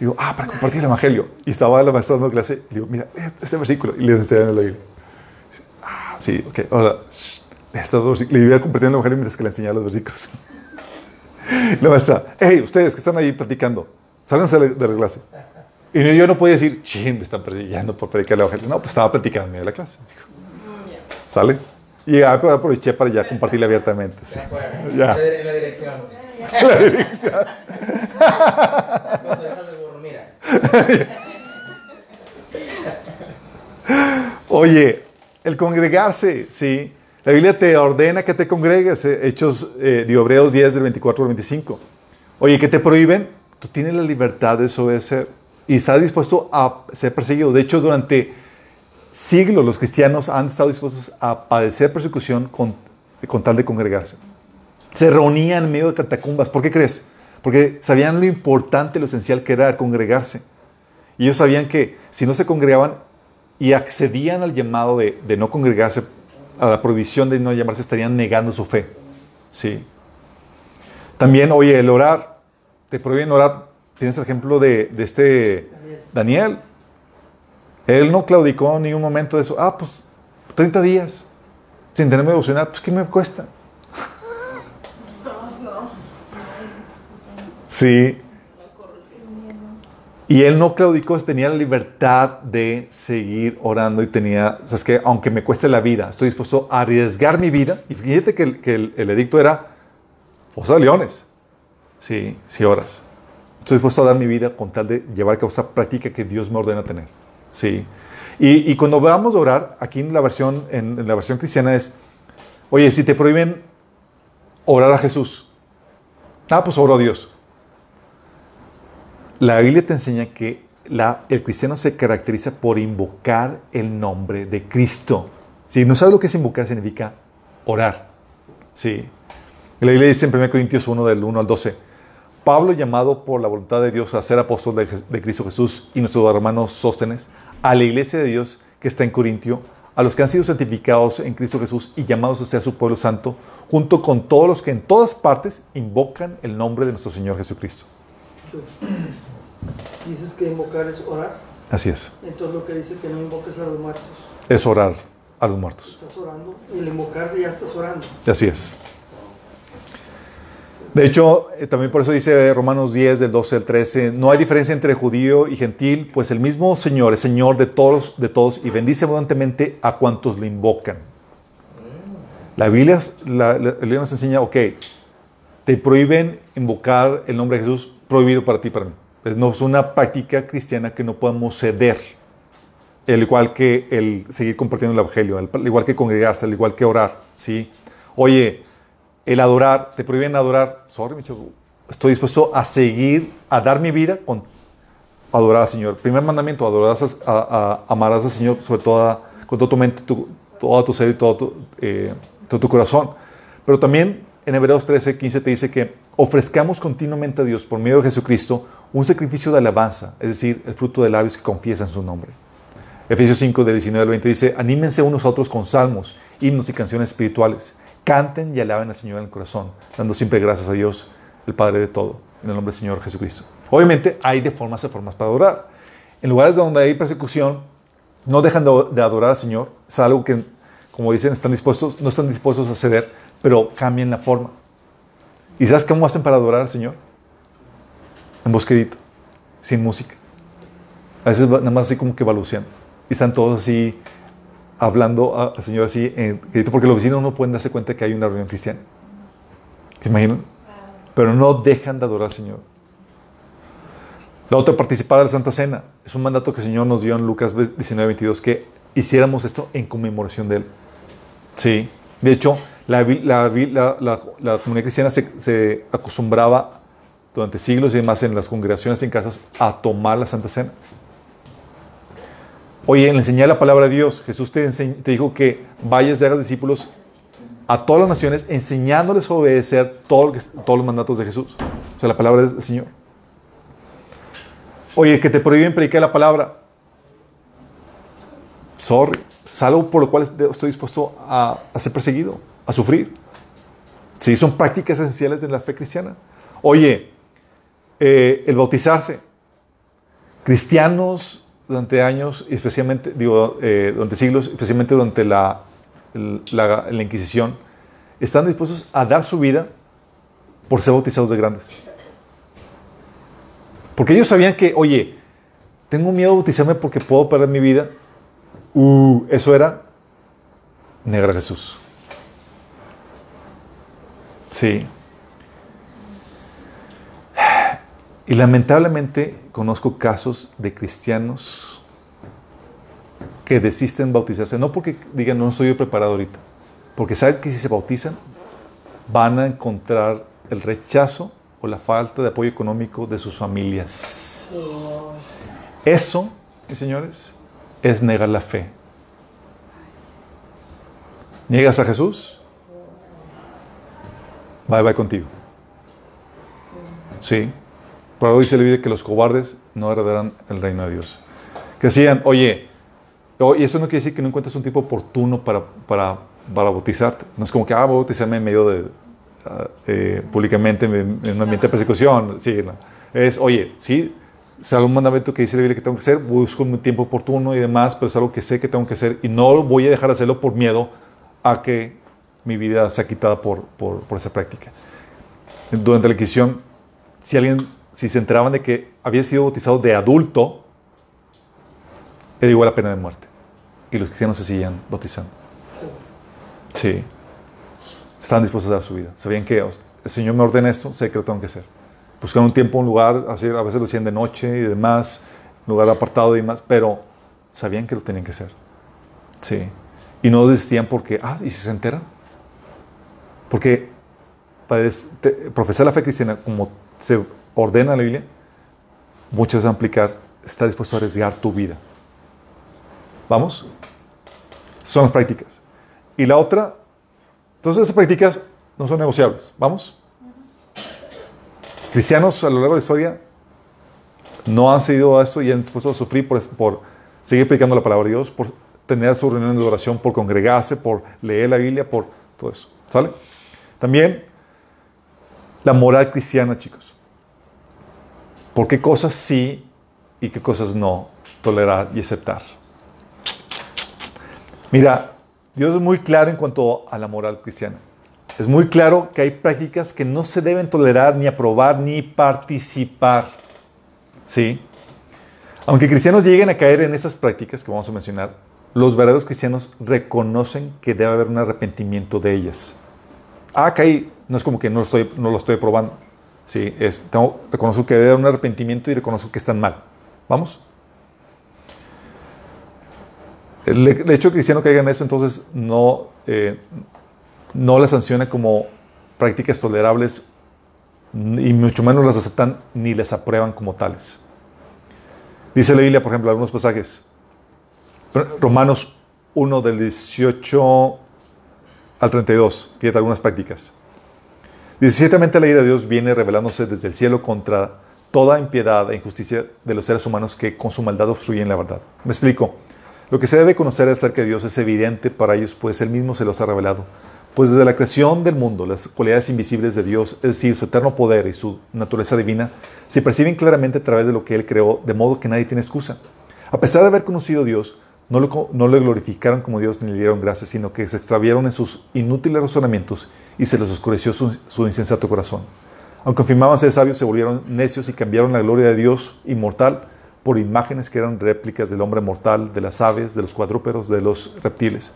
Digo, ah, para compartir el evangelio. Y estaba la maestra dando clase y digo, mira, este versículo. Y le enseñé la Biblia. Dice, ah, sí, ok, ahora, le iba compartiendo el evangelio mientras que le enseñaba los versículos. la maestra, hey, ustedes que están ahí platicando, sálganse de la, clase. Y yo no podía decir, ching, me están persiguiendo por predicar el evangelio. No, pues estaba platicando en medio de la clase. Dijo, ¿Sale? Y aproveché para ya compartirle abiertamente. Sí. Ya. En la dirección. La dirección. Oye, el congregarse, ¿sí? La Biblia te ordena que te congregues. eh, Hechos eh, de Hebreos 10, del 24 al 25. Oye, ¿qué te prohíben? Tú tienes la libertad de desobedecer y estás dispuesto a ser perseguido. De hecho, durante siglos los cristianos han estado dispuestos a padecer persecución con, con tal de congregarse. Se reunían en medio de catacumbas. ¿Por qué crees? Porque sabían lo importante, lo esencial que era congregarse. Y ellos sabían que si no se congregaban y accedían al llamado de, no congregarse, a la prohibición de no llamarse, estarían negando su fe. Sí. También, oye, el orar, te prohíben orar. Tienes el ejemplo de, de este Daniel. Él no claudicó en ningún momento de eso. Ah, pues 30 días sin tenerme devocional, pues ¿qué me cuesta? Sí. Y él no claudicó, tenía la libertad de seguir orando y tenía, o sea, es que aunque me cueste la vida, estoy dispuesto a arriesgar mi vida. Y fíjate que el, edicto era fosa de leones. Sí, sí oras. Estoy dispuesto a dar mi vida con tal de llevar a cabo esa práctica que Dios me ordena tener. Sí. Y, cuando vamos a orar, aquí en la versión, en la versión cristiana es, oye, si te prohíben orar a Jesús, ah, pues oro a Dios. La Biblia te enseña que el cristiano se caracteriza por invocar el nombre de Cristo. Si no sabes lo que es invocar, significa orar. Sí. La Biblia dice en 1 Corintios 1, del 1 al 12, Pablo, llamado por la voluntad de Dios a ser apóstol de, de Cristo Jesús y nuestro hermano Sóstenes, a la iglesia de Dios que está en Corintio, a los que han sido santificados en Cristo Jesús y llamados a ser su pueblo santo, junto con todos los que en todas partes invocan el nombre de nuestro Señor Jesucristo. Dices que invocar es orar. Así es. Entonces lo que dice que no invoques a los muertos. Es orar a los muertos. Estás orando y el invocar ya estás orando. Así es. De hecho, eh, también por eso dice Romanos 10, del 12 al 13, no hay diferencia entre judío y gentil, pues el mismo Señor es Señor de todos, de todos y bendice abundantemente a cuantos le invocan. La Biblia, la, la- la Biblia nos enseña, ok, te prohíben invocar el nombre de Jesús, prohibido para ti y para mí. Es, no, es una práctica cristiana que no podemos ceder. Al igual que el seguir compartiendo el evangelio, al al igual que congregarse, al igual que orar, ¿sí? Oye, el adorar, te prohíben adorar, sorry, estoy dispuesto a seguir, a dar mi vida con adorar al Señor. Primer mandamiento, adorarás a, a- a- amarás al Señor sobre toda, con toda tu mente, tu, tu ser y todo tu, eh, todo tu corazón. Pero también en Hebreos 13, 15 te dice que ofrezcamos continuamente a Dios por medio de Jesucristo un sacrificio de alabanza, es decir, el fruto de labios que confiesan su nombre. Efesios 5, del 19 al 20 dice, anímense unos a otros con salmos, himnos y canciones espirituales. Canten y alaben al Señor en el corazón, dando siempre gracias a Dios, el Padre de todo, en el nombre del Señor Jesucristo. Obviamente hay de formas a formas para adorar. En lugares donde hay persecución, no dejan de, adorar al Señor. Es algo que, como dicen, están dispuestos, no están dispuestos a ceder, pero cambian la forma. ¿Y sabes cómo hacen para adorar al Señor? En bosquedito, sin música. A veces nada más así como que balbuceando. Y están todos así hablando al Señor así, en porque los vecinos no pueden darse cuenta que hay una reunión cristiana. ¿Se imaginan? Pero no dejan de adorar al Señor. La otra, participar de la Santa Cena. Es un mandato que el Señor nos dio en Lucas 19, 22, que hiciéramos esto en conmemoración de Él. Sí. De hecho, la, comunidad cristiana se, acostumbraba durante siglos y demás en las congregaciones en casas a tomar la Santa Cena. Oye, en enseñar la palabra de Dios, Jesús te, dijo que vayas y hagas discípulos a todas las naciones, enseñándoles a obedecer todos los mandatos de Jesús. O sea, la palabra del Señor. Oye, que te prohíben predicar la palabra. Sorry. Es por lo cual estoy dispuesto a, a ser perseguido, a sufrir. Sí, son prácticas esenciales de la fe cristiana. Oye, eh, el bautizarse. Cristianos durante años, especialmente, digo, eh, durante siglos, especialmente durante la, Inquisición, están dispuestos a dar su vida por ser bautizados de grandes. Porque ellos sabían que, oye, tengo miedo de bautizarme porque puedo perder mi vida. Uh, eso era negar a Jesús. Sí. Y lamentablemente conozco casos de cristianos que desisten bautizarse, no porque digan no estoy yo preparado ahorita, porque saben que si se bautizan van a encontrar el rechazo o la falta de apoyo económico de sus familias. Eso, mis señores, es negar la fe. ¿Niegas a Jesús? Bye bye contigo. Sí. Por algo dice la Biblia que los cobardes no heredarán el reino de Dios. Que decían, oye, y eso no quiere decir que no encuentres un tipo oportuno para, para, para bautizarte. No es como que, ah, voy a bautizarme en medio de, ah, eh, públicamente en, un ambiente de persecución. Sí. Es, oye, sí, es algún mandamiento que dice la Biblia que tengo que hacer, busco mi tiempo oportuno y demás, pero es algo que sé que tengo que hacer y no voy a dejar de hacerlo por miedo a que mi vida sea quitada por, por, por esa práctica. Durante la Inquisición, si alguien, si se enteraban de que había sido bautizado de adulto, era igual la pena de muerte. Y los cristianos se seguían bautizando. Sí. Estaban dispuestos a dar su vida. Sabían que "Oh, el Señor me ordena esto, sé que lo tengo que hacer. Buscaban un tiempo, un lugar, así, a veces lo hacían de noche y demás, lugar apartado y demás, pero sabían que lo tenían que hacer. Sí. Y no desistían porque, ah, ¿y si se enteran? Porque para profesar la fe cristiana como se ordena en la Biblia, muchas veces va a implicar, está dispuesto a arriesgar tu vida. ¿Vamos? Son las prácticas. Y la otra, entonces esas prácticas no son negociables. ¿Vamos? Cristianos a lo largo de la historia no han seguido a esto y han dispuesto a sufrir por, seguir predicando la palabra de Dios, por tener su reunión de oración, por congregarse, por leer la Biblia, por todo eso. ¿Sale? También la moral cristiana, chicos. ¿Por qué cosas sí y qué cosas no tolerar y aceptar? Mira, Dios es muy claro en cuanto a la moral cristiana. Es muy claro que hay prácticas que no se deben tolerar, ni aprobar, ni participar. ¿Sí? Aunque cristianos lleguen a caer en esas prácticas que vamos a mencionar, los verdaderos cristianos reconocen que debe haber un arrepentimiento de ellas. Ah, caí, no es como que no, estoy, no lo estoy probando. Sí, es, tengo, reconozco que debe haber un arrepentimiento y reconozco que están mal. ¿Vamos? El, hecho de que cristiano caiga en eso, entonces no, eh, no las sanciona como prácticas tolerables y mucho menos las aceptan ni las aprueban como tales. Dice la Biblia, por ejemplo, algunos pasajes. Romanos 1 del 18 al 32, fíjate algunas prácticas. Dice, ciertamente la ira de Dios viene revelándose desde el cielo contra toda impiedad e injusticia de los seres humanos que con su maldad obstruyen la verdad. Me explico. Lo que se debe conocer acerca de Dios es evidente para ellos, pues Él mismo se los ha revelado. Pues desde la creación del mundo, las cualidades invisibles de Dios, es decir, su eterno poder y su naturaleza divina, se perciben claramente a través de lo que Él creó, de modo que nadie tiene excusa. A pesar de haber conocido a Dios, no, lo glorificaron como Dios ni le dieron gracias, sino que se extraviaron en sus inútiles razonamientos y se les oscureció su, su insensato corazón. Aunque afirmaban ser sabios, se volvieron necios y cambiaron la gloria de Dios inmortal por imágenes que eran réplicas del hombre mortal, de las aves, de los cuadrúpedos, de los reptiles.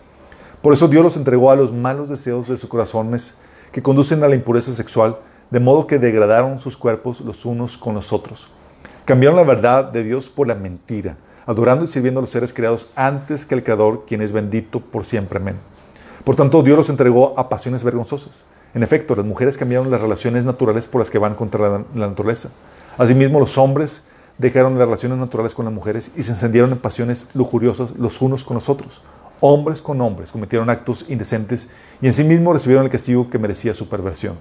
Por eso Dios los entregó a los malos deseos de sus corazones que conducen a la impureza sexual, de modo que degradaron sus cuerpos los unos con los otros. Cambiaron la verdad de Dios por la mentira, adorando y sirviendo a los seres creados antes que al Creador, quien es bendito por siempre. Amén. Por tanto, Dios los entregó a pasiones vergonzosas. En efecto, las mujeres cambiaron las relaciones naturales por las que van contra la, la naturaleza. Asimismo, los hombres dejaron las relaciones naturales con las mujeres y se encendieron en pasiones lujuriosas los unos con los otros. Hombres con hombres cometieron actos indecentes y en sí mismos recibieron el castigo que merecía su perversión.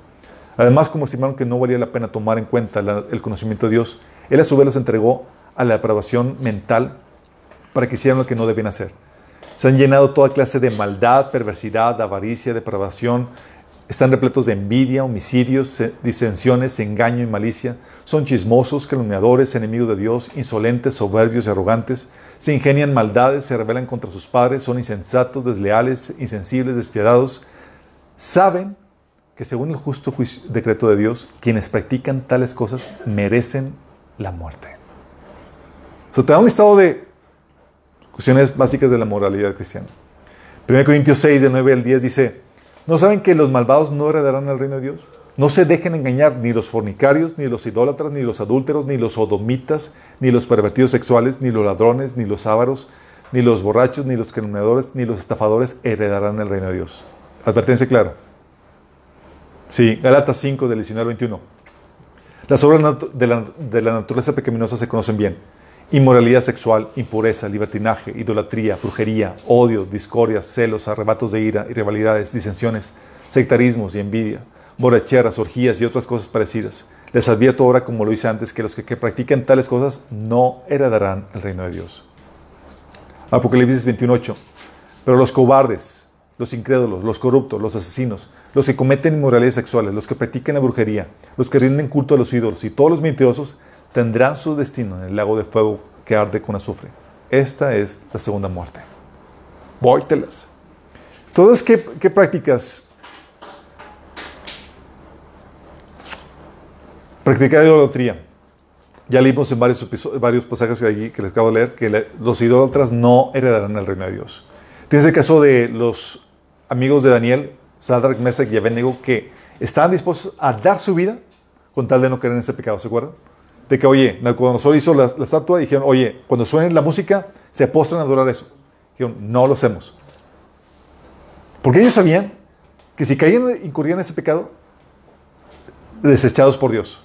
Además, como estimaron que no valía la pena tomar en cuenta el conocimiento de Dios, Él a su vez los entregó a la depravación mental para que hicieran lo que no debían hacer. Se han llenado toda clase de maldad, perversidad, avaricia, depravación. Están repletos de envidia, homicidios, se- disensiones, engaño y malicia. Son chismosos, calumniadores, enemigos de Dios, insolentes, soberbios y arrogantes. Se ingenian maldades, se rebelan contra sus padres, son insensatos, desleales, insensibles, despiadados. Saben que según el justo decreto de Dios, quienes practican tales cosas merecen la muerte. O te da un listado de cuestiones básicas de la moralidad cristiana. 1 Corintios 6, del 9 al 10 dice, ¿no saben que los malvados no heredarán el reino de Dios? No se dejen engañar ni los fornicarios, ni los idólatras, ni los adúlteros, ni los sodomitas, ni los pervertidos sexuales, ni los ladrones, ni los ávaros, ni los borrachos, ni los calumniadores, ni los estafadores heredarán el reino de Dios. Advertencia clara. Sí, Galatas 5, del 19 al 21. Las obras de la, de la naturaleza pecaminosa se conocen bien. Inmoralidad sexual, impureza, libertinaje, idolatría, brujería, odio, discordias, celos, arrebatos de ira rivalidades, disensiones, sectarismos y envidia, borracheras, orgías y otras cosas parecidas. Les advierto ahora, como lo hice antes, que los que, que practican tales cosas no heredarán el reino de Dios. Apocalipsis 21.8. Pero los cobardes, los incrédulos, los corruptos, los asesinos, los que cometen inmoralidades sexuales, los que practican la brujería, los que rinden culto a los ídolos y todos los mentirosos tendrán su destino en el lago de fuego que arde con azufre. Esta es la segunda muerte. Vóytelas. Entonces, ¿qué, qué prácticas? Practicar idolatría. Ya leímos en varios, varios pasajes que, allí, les acabo de leer que los idólatras no heredarán el reino de Dios. Tienes el caso de los amigos de Daniel, Sadrach, Mesach y Abednego, que estaban dispuestos a dar su vida con tal de no caer en ese pecado, ¿se acuerdan? De que, oye, Nabucodonosor hizo la, la estatua dijeron, oye, cuando suene la música, se postran a adorar eso. Dijeron, no lo hacemos. Porque ellos sabían que si caían, incurrían en ese pecado, desechados por Dios.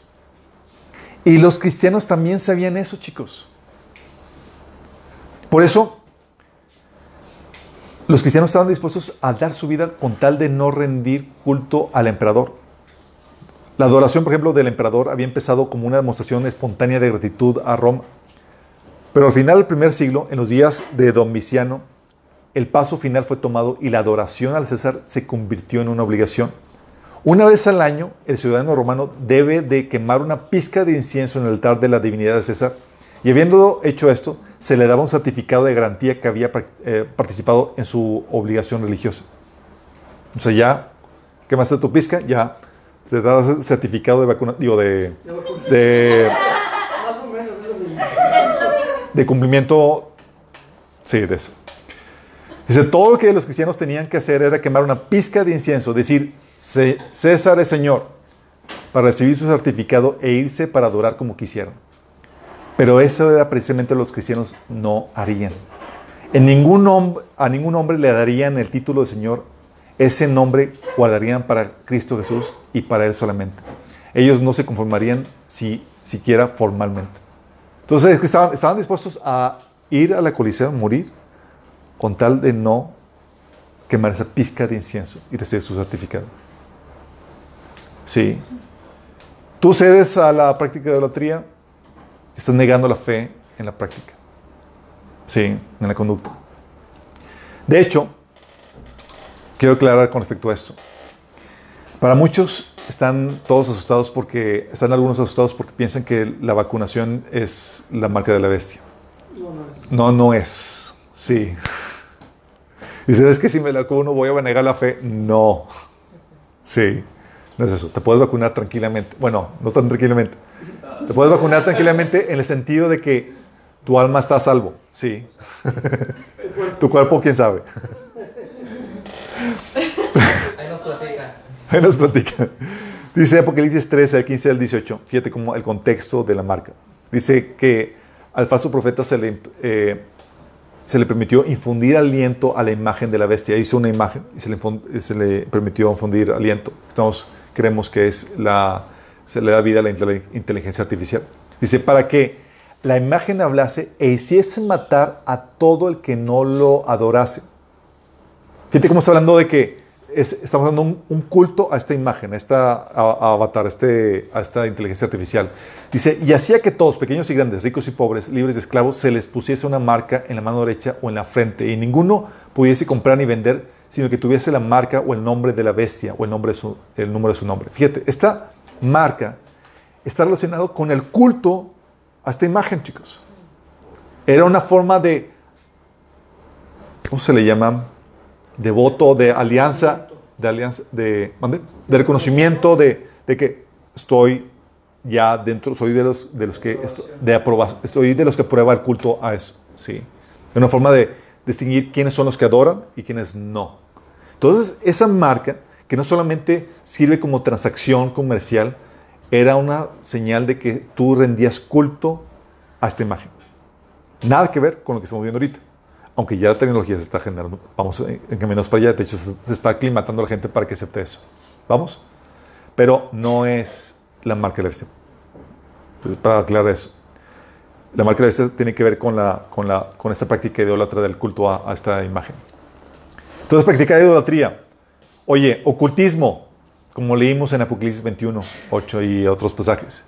Y los cristianos también sabían eso, chicos. Por eso, los cristianos estaban dispuestos a dar su vida con tal de no rendir culto al emperador. La adoración, por ejemplo, del emperador había empezado como una demostración espontánea de gratitud a Roma. Pero al final del primer siglo, en los días de Domiciano, el paso final fue tomado y la adoración al César se convirtió en una obligación. Una vez al año, el ciudadano romano debe de quemar una pizca de incienso en el altar de la divinidad de César y habiendo hecho esto, se le daba un certificado de garantía que había eh, participado en su obligación religiosa. O sea, ya quemaste tu pizca, ya te da certificado de vacuna, digo, de, de, de cumplimiento, sí, de eso. Dice, todo lo que los cristianos tenían que hacer era quemar una pizca de incienso, decir, "C- César es Señor, para recibir su certificado e irse para adorar como quisieran. Pero eso era precisamente lo que los cristianos no harían. En ningún a ningún hombre le darían el título de Señor. Ese nombre guardarían para Cristo Jesús y para Él solamente. Ellos no se conformarían si, siquiera formalmente. Entonces es que estaban, estaban dispuestos a ir a la coliseo, morir, con tal de no quemar esa pizca de incienso y recibir su certificado. Sí. Tú cedes a la práctica de idolatría, estás negando la fe en la práctica. Sí, en la conducta. De hecho, quiero aclarar con respecto a esto. Para muchos están todos asustados porque, están algunos asustados porque piensan que la vacunación es la marca de la bestia. No, no es. No, no es. Sí. Dice, es que si me vacuno voy a negar la fe. No. Sí. No es eso. Te puedes vacunar tranquilamente. Bueno, no tan tranquilamente. Te puedes vacunar tranquilamente en el sentido de que tu alma está a salvo. Sí. tu cuerpo, quién sabe. Ahí nos platica. Ahí nos platica. Dice Apocalipsis 13, al 15 al 18. Fíjate como el contexto de la marca. Dice que al falso profeta se le, eh, se le permitió infundir aliento a la imagen de la bestia. Hizo una imagen y se le, infun- se le permitió infundir aliento. Estamos, creemos que es la, se le da vida a la inteligencia artificial. Dice, para que la imagen hablase e hiciese matar a todo el que no lo adorase. Fíjate cómo está hablando de que es- estamos dando un, culto a esta imagen, a esta avatar, a, este, a esta inteligencia artificial. Dice, y hacía que todos, pequeños y grandes, ricos y pobres, libres y esclavos, se les pusiese una marca en la mano derecha o en la frente, y ninguno pudiese comprar ni vender, sino que tuviese la marca o el nombre de la bestia o el, nombre el número de su nombre. Fíjate, esta marca está relacionado con el culto a esta imagen, chicos. Era una forma de, ¿cómo se le llama? De voto, de alianza, de alianza, de, reconocimiento de, que estoy ya dentro, soy de los, de los que, estoy de los que prueba el culto a eso, ¿sí? Una forma de distinguir quiénes son los que adoran y quiénes no. Entonces, esa marca, que no solamente sirve como transacción comercial, era una señal de que tú rendías culto a esta imagen. Nada que ver con lo que estamos viendo ahorita. Aunque ya la tecnología se está generando, vamos en caminos para allá, de hecho se, está aclimatando la gente para que acepte eso. ¿Vamos? Pero no es la marca de la para aclarar eso. La marca de la bestia tiene que ver con, la, con, la, con esta práctica idólatra del culto a, a esta imagen. Entonces, practicar idolatría. Oye, ocultismo, como leímos en Apocalipsis 21, 8 y otros pasajes.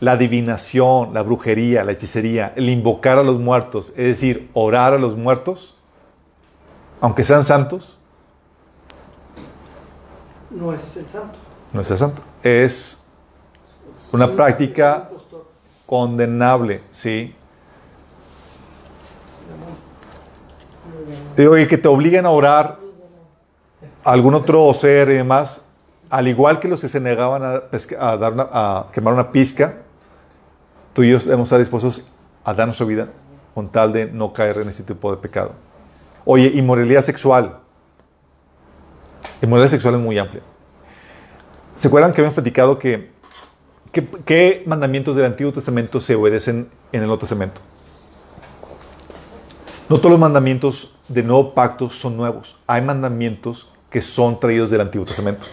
La adivinación, la brujería, la hechicería, el invocar a los muertos, es decir, orar a los muertos, aunque sean santos, No es el santo. no es santo. Es una práctica condenable, ¿sí? Digo, y que te obliguen a orar a algún otro ser y demás, al igual que los que se negaban a, pesca- a dar una- a quemar una pizca, tú y yo debemos estar dispuestos a dar nuestra vida con tal de no caer en este tipo de pecado. Oye, inmoralidad sexual. Inmoralidad sexual es muy amplia. ¿Se acuerdan que habíamos platicado que qué, mandamientos del Antiguo Testamento se obedecen en el Nuevo Testamento? No todos los mandamientos del Nuevo Pacto son nuevos. Hay mandamientos que son traídos del Antiguo Testamento.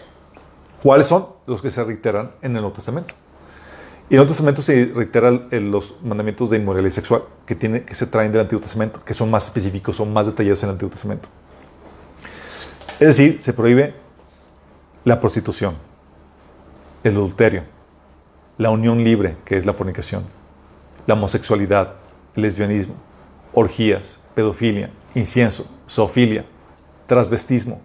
¿Cuáles son? Los que se reiteran en el Nuevo Testamento. Y en el Nuevo Testamento se reiteran los mandamientos de inmoralidad sexual que, tiene, que se traen del Antiguo Testamento, que son más específicos, son más detallados en el Antiguo Testamento. Es decir, se prohíbe la prostitución, el adulterio, la unión libre, que es la fornicación, la homosexualidad, el lesbianismo, orgías, pedofilia, incienso, zoofilia, transvestismo,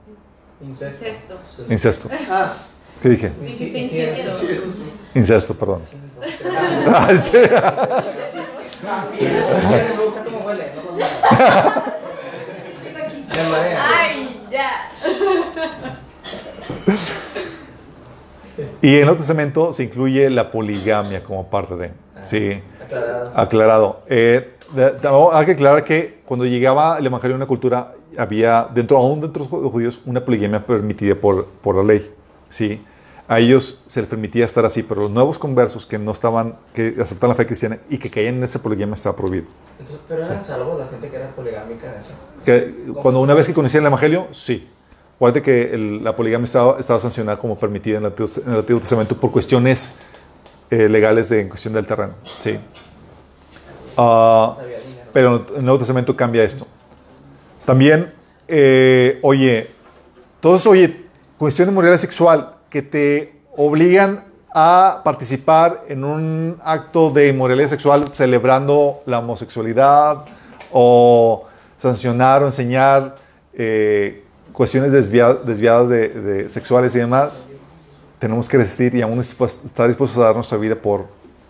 Incesto. Incesto. incesto. Ah, ¿Qué dije? Dijiste incienso. Incesto, perdón. Sí. Ay, ya. Y en el Nuevo Testamento se incluye la poligamia como parte de. Sí. Aclarado. Aclarado. Eh, hay que aclarar que cuando llegaba el Evangelio a una cultura, había, dentro, aún dentro de los judíos, una poligamia permitida por, por la ley. ¿sí? A ellos se les permitía estar así, pero los nuevos conversos que no estaban, que aceptaban la fe cristiana y que caían en esa poligamia estaba prohibido. Entonces, pero eran salvos la gente que era poligámica eso. Que, cuando una vez que conocían el Evangelio, sí. Acuérdate que el- la poligamia estaba, estaba sancionada como permitida en el Antiguo, en el Antiguo Testamento por cuestiones eh, legales de, en cuestión del terreno. Sí. Dinero. pero en el Nuevo Testamento cambia esto. También, eh, oye, todos, oye, cuestión de moralidad sexual que te obligan a participar en un acto de inmoralidad sexual celebrando la homosexualidad o sancionar o enseñar eh, cuestiones desvia- desviadas de, de sexuales y demás, tenemos que resistir y aún estar dispuestos a dar nuestra vida por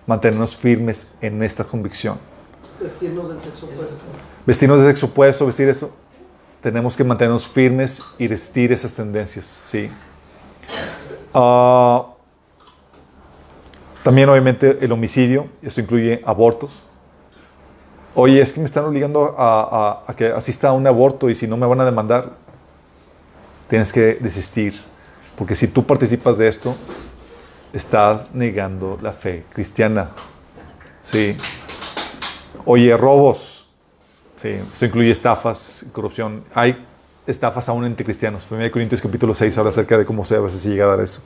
mantenernos firmes en esta convicción. Vestirnos del sexo opuesto. vestirnos de sexo opuesto, vestir eso, tenemos que mantenernos firmes y resistir esas tendencias, ¿sí? Ah, también obviamente el homicidio, esto incluye abortos. Oye, es que me están obligando a, que asista a un aborto y si no me van a demandar, tienes que desistir, porque si tú participas de esto, estás negando la fe cristiana, ¿sí? Oye, robos, Sí, esto incluye estafas, corrupción. Hay estafas aún entre cristianos. 1 Corintios capítulo 6 habla acerca de cómo se a veces llega a dar eso.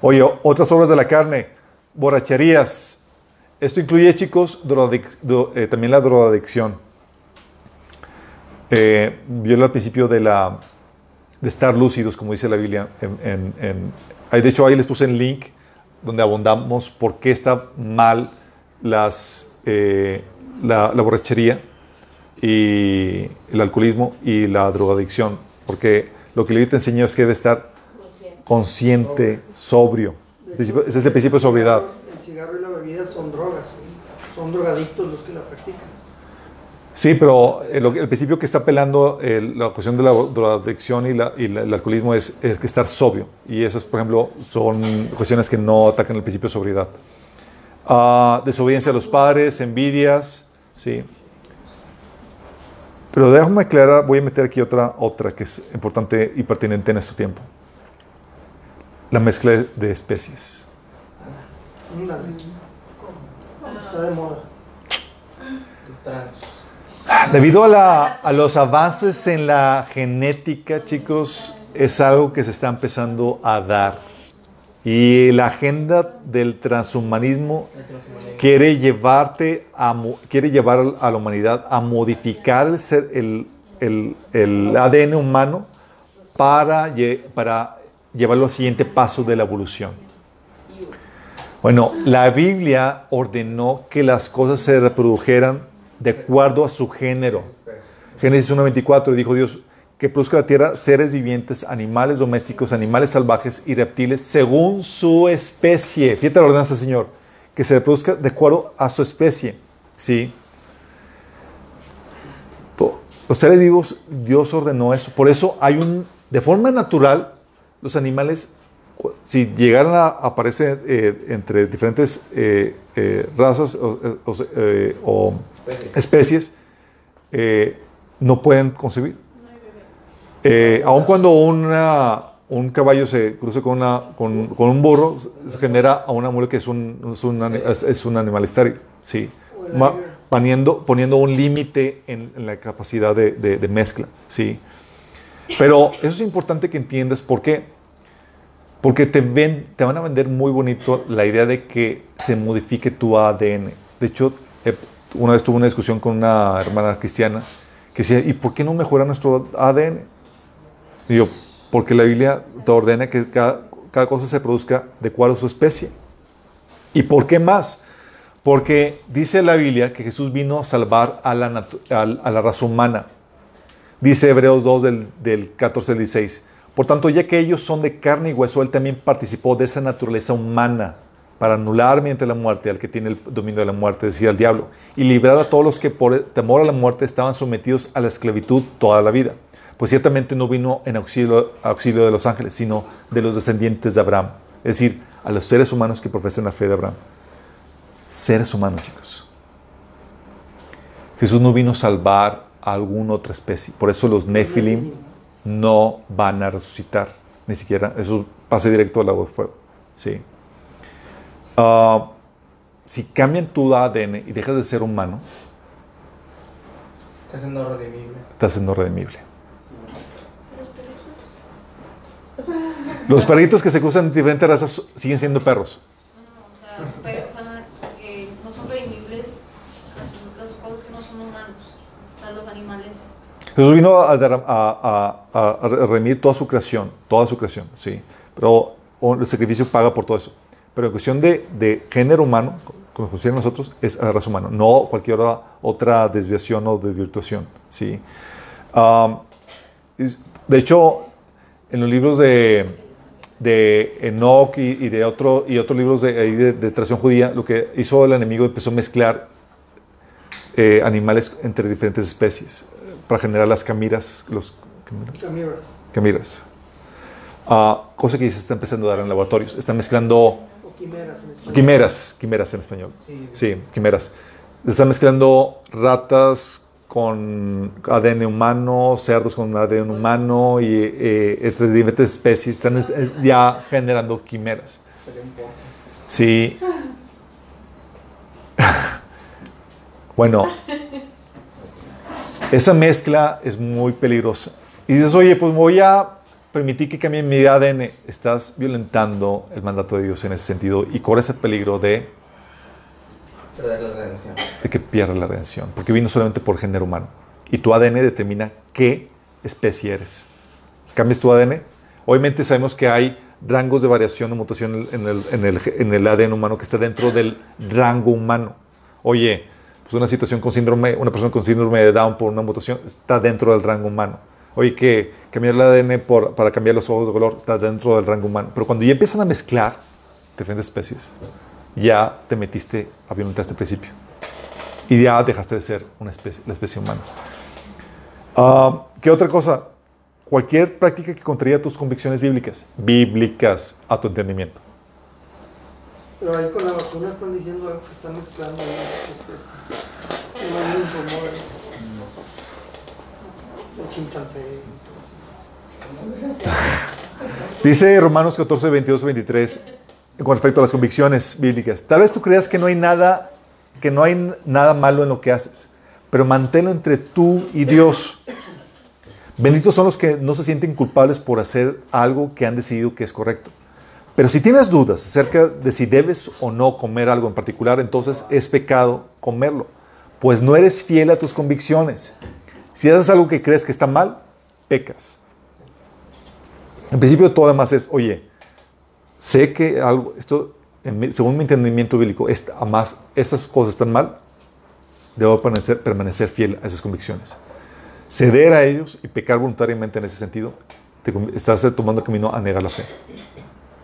Oye, otras obras de la carne, borracherías. Esto incluye, chicos, eh, también la drogadicción. Eh, al principio de la de estar lúcidos, como dice la Biblia. En, de hecho, ahí les puse el link donde abundamos por qué está mal las, eh, la borrachería y el alcoholismo y la drogadicción. Porque lo que la Biblia te enseña es que debe estar consciente, sobrio. Ese es el principio de sobriedad. El cigarro y la bebida son drogas. ¿sí? Son drogadictos los que la practican. Sí, pero el, el principio que está apelando el- la cuestión de la drogadicción y, la- y la- el alcoholismo es, es que estar sobrio. Y esas, por ejemplo, son cuestiones que no atacan el principio de sobriedad. Ah, desobediencia a los padres, envidias, sí. Pero déjame aclarar, voy a meter aquí otra, otra que es importante y pertinente en este tiempo. La mezcla de- especies. Está de moda. Debido a, la- a los avances en la genética, chicos, es algo que se está empezando a dar. Y la agenda del transhumanismo quiere llevarte a, quiere llevar a la humanidad a modificar el, ser- el, el- el ADN humano para, para llevarlo al siguiente paso de la evolución. Bueno, la Biblia ordenó que las cosas se reprodujeran de acuerdo a su género. Génesis 1.24 dijo Dios que produzca la tierra seres vivientes, animales domésticos, animales salvajes y reptiles según su especie. Fíjate la ordenanza, Señor, que se reproduzca de acuerdo a su especie. ¿Sí? Los seres vivos, Dios ordenó eso. Por eso hay un, de forma natural, los animales, si llegaran a aparecer eh, entre diferentes eh, eh, razas o, especies, no pueden concebir. Eh, aun cuando una- un caballo se cruce con, una, con, con un burro, se genera a una mujer que es un, es un, ani- es- es un animal estéril. Sí. Ma- poniendo, poniendo un límite en, en la capacidad de, de- de mezcla. Sí. Pero eso es importante que entiendas por qué. Porque te, ven, te van a vender muy bonito la idea de que se modifique tu ADN. De hecho, una vez tuve una discusión con una hermana cristiana que decía, ¿y por qué no mejora nuestro ADN? Y porque la Biblia te ordena que cada, cosa se produzca de acuerdo a su especie. ¿Y por qué más? Porque dice la Biblia que Jesús vino a salvar a la, raza humana. Dice Hebreos 2 del, del 14 al 16. Por tanto, ya que ellos son de carne y hueso, Él también participó de esa naturaleza humana para anular mediante la muerte al que tiene el dominio de la muerte, decir, al diablo, y librar a todos los que por temor a la muerte estaban sometidos a la esclavitud toda la vida. Pues ciertamente no vino en auxilio, auxilio de los ángeles, sino de los descendientes de Abraham, es decir, a los seres humanos que profesan la fe de Abraham. Seres humanos, chicos. Jesús no vino a salvar a alguna otra especie. Por eso los Nefilim no van a resucitar. Ni siquiera. Eso pase directo al lago de fuego. Sí. Ah, si cambian tu ADN y dejas de ser humano, Estás en no redimible. estás siendo redimible. Los perritos que se cruzan en diferentes razas siguen siendo perros. No, o sea, que no son redimibles las cosas que no son humanos, los animales. Jesús vino a, a- a- a redimir toda su creación, toda su creación, sí. Pero el sacrificio paga por todo eso. Pero en cuestión de, de género humano, como consideran nosotros, es a la raza humana, no cualquier otra, otra desviación o desvirtuación, sí. De hecho, en los libros de, de Enoch y, y de otro, y otros libros de, de, de tradición judía, lo que hizo el enemigo empezó a mezclar eh, animales entre diferentes especies eh, para generar las camiras, los Camiras. camiras. Ah, cosa que ya se está empezando a dar en laboratorios. Están mezclando O quimeras en español. quimeras, quimeras en español. Sí. Sí, quimeras. Están mezclando ratas con ADN humano, cerdos con ADN humano y eh, entre diferentes especies. Están es- ya generando quimeras. Sí. bueno, esa mezcla es muy peligrosa. Y dices, oye, pues voy a permitir que cambie mi ADN. Estás violentando el mandato de Dios en ese sentido y corres el peligro de, Perder la redención. de que pierdas la redención. Porque vino solamente por género humano. Y tu ADN determina qué especie eres. Cambias tu ADN. Obviamente sabemos que hay rangos de variación o mutación en el, en ADN humano que está dentro del rango humano. Oye, pues una situación con síndrome, una persona con síndrome de Down por una mutación está dentro del rango humano. Oye, que cambiar el ADN por, para cambiar los ojos de color está dentro del rango humano. Pero cuando ya empiezan a mezclar diferentes especies, ya te metiste a violentar este principio. Y ya dejaste de ser una especie, la especie humana. Ah, ¿Qué otra cosa? Cualquier práctica que contraría tus convicciones bíblicas, bíblicas a tu entendimiento. Pero ahí con la vacuna están diciendo algo que están mezclando especies. No rumor ahí. El chimpancé. Dice Romanos 14, 22, 23, con respecto a las convicciones bíblicas. Tal vez tú creas que no hay nada, que no hay nada malo en lo que haces, pero manténlo entre tú y Dios. Benditos son los que no se sienten culpables por hacer algo que han decidido que es correcto. Pero si tienes dudas acerca de si debes o no comer algo en particular, entonces es pecado comerlo, pues no eres fiel a tus convicciones. Si haces algo que crees que está mal, pecas. En principio todo además es, oye, sé que algo, esto, según mi entendimiento bíblico, esta, además, estas cosas están mal, debo permanecer, fiel a esas convicciones. Ceder a ellos y pecar voluntariamente en ese sentido, te estás tomando camino a negar la fe.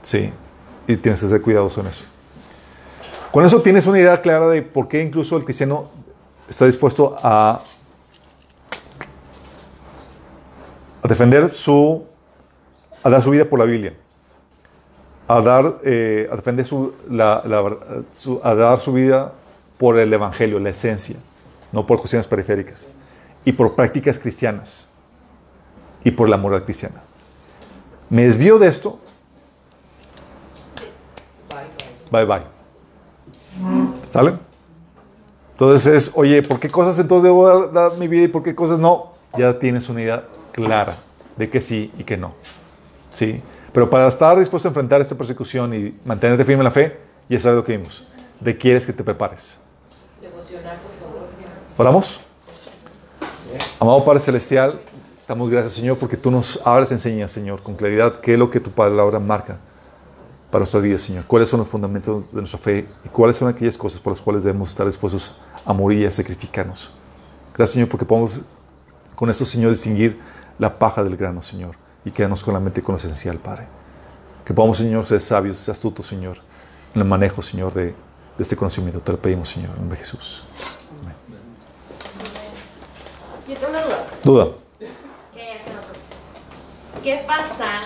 Sí, y tienes que ser cuidadoso en eso. Con eso tienes una idea clara de por qué incluso el cristiano está dispuesto a, a defender su, a dar su vida por la Biblia, a dar, eh, a defender su, la- la su- a dar su vida por el Evangelio, la esencia, no por cuestiones periféricas, y por prácticas cristianas, y por la moral cristiana. Me desvío de esto, bye bye. ¿Sale? Entonces es, oye, ¿por qué cosas entonces debo dar, dar mi vida y por qué cosas no? Ya tienes una idea clara de que sí y que no. ¿Sí? Pero para estar dispuesto a enfrentar esta persecución y mantenerte firme en la fe, ya sabes lo que vimos. Requieres que te prepares. ¿Oramos? Amado Padre Celestial, damos gracias, Señor, porque tú nos abres, enseñas, Señor, con claridad qué es lo que tu palabra marca para nuestra vida, Señor. Cuáles son los fundamentos de nuestra fe y cuáles son aquellas cosas por las cuales debemos estar dispuestos a morir y a sacrificarnos. Gracias, Señor, porque podemos con esto, Señor, distinguir la paja del grano, Señor, y quedarnos con la mente con lo esencial, Padre. Que podamos, Señor, ser sabios, ser astutos, Señor, en el manejo, Señor, de, de este conocimiento. Te lo pedimos, Señor, en nombre de Jesús. Yo tengo una duda. Duda. ¿Qué pasa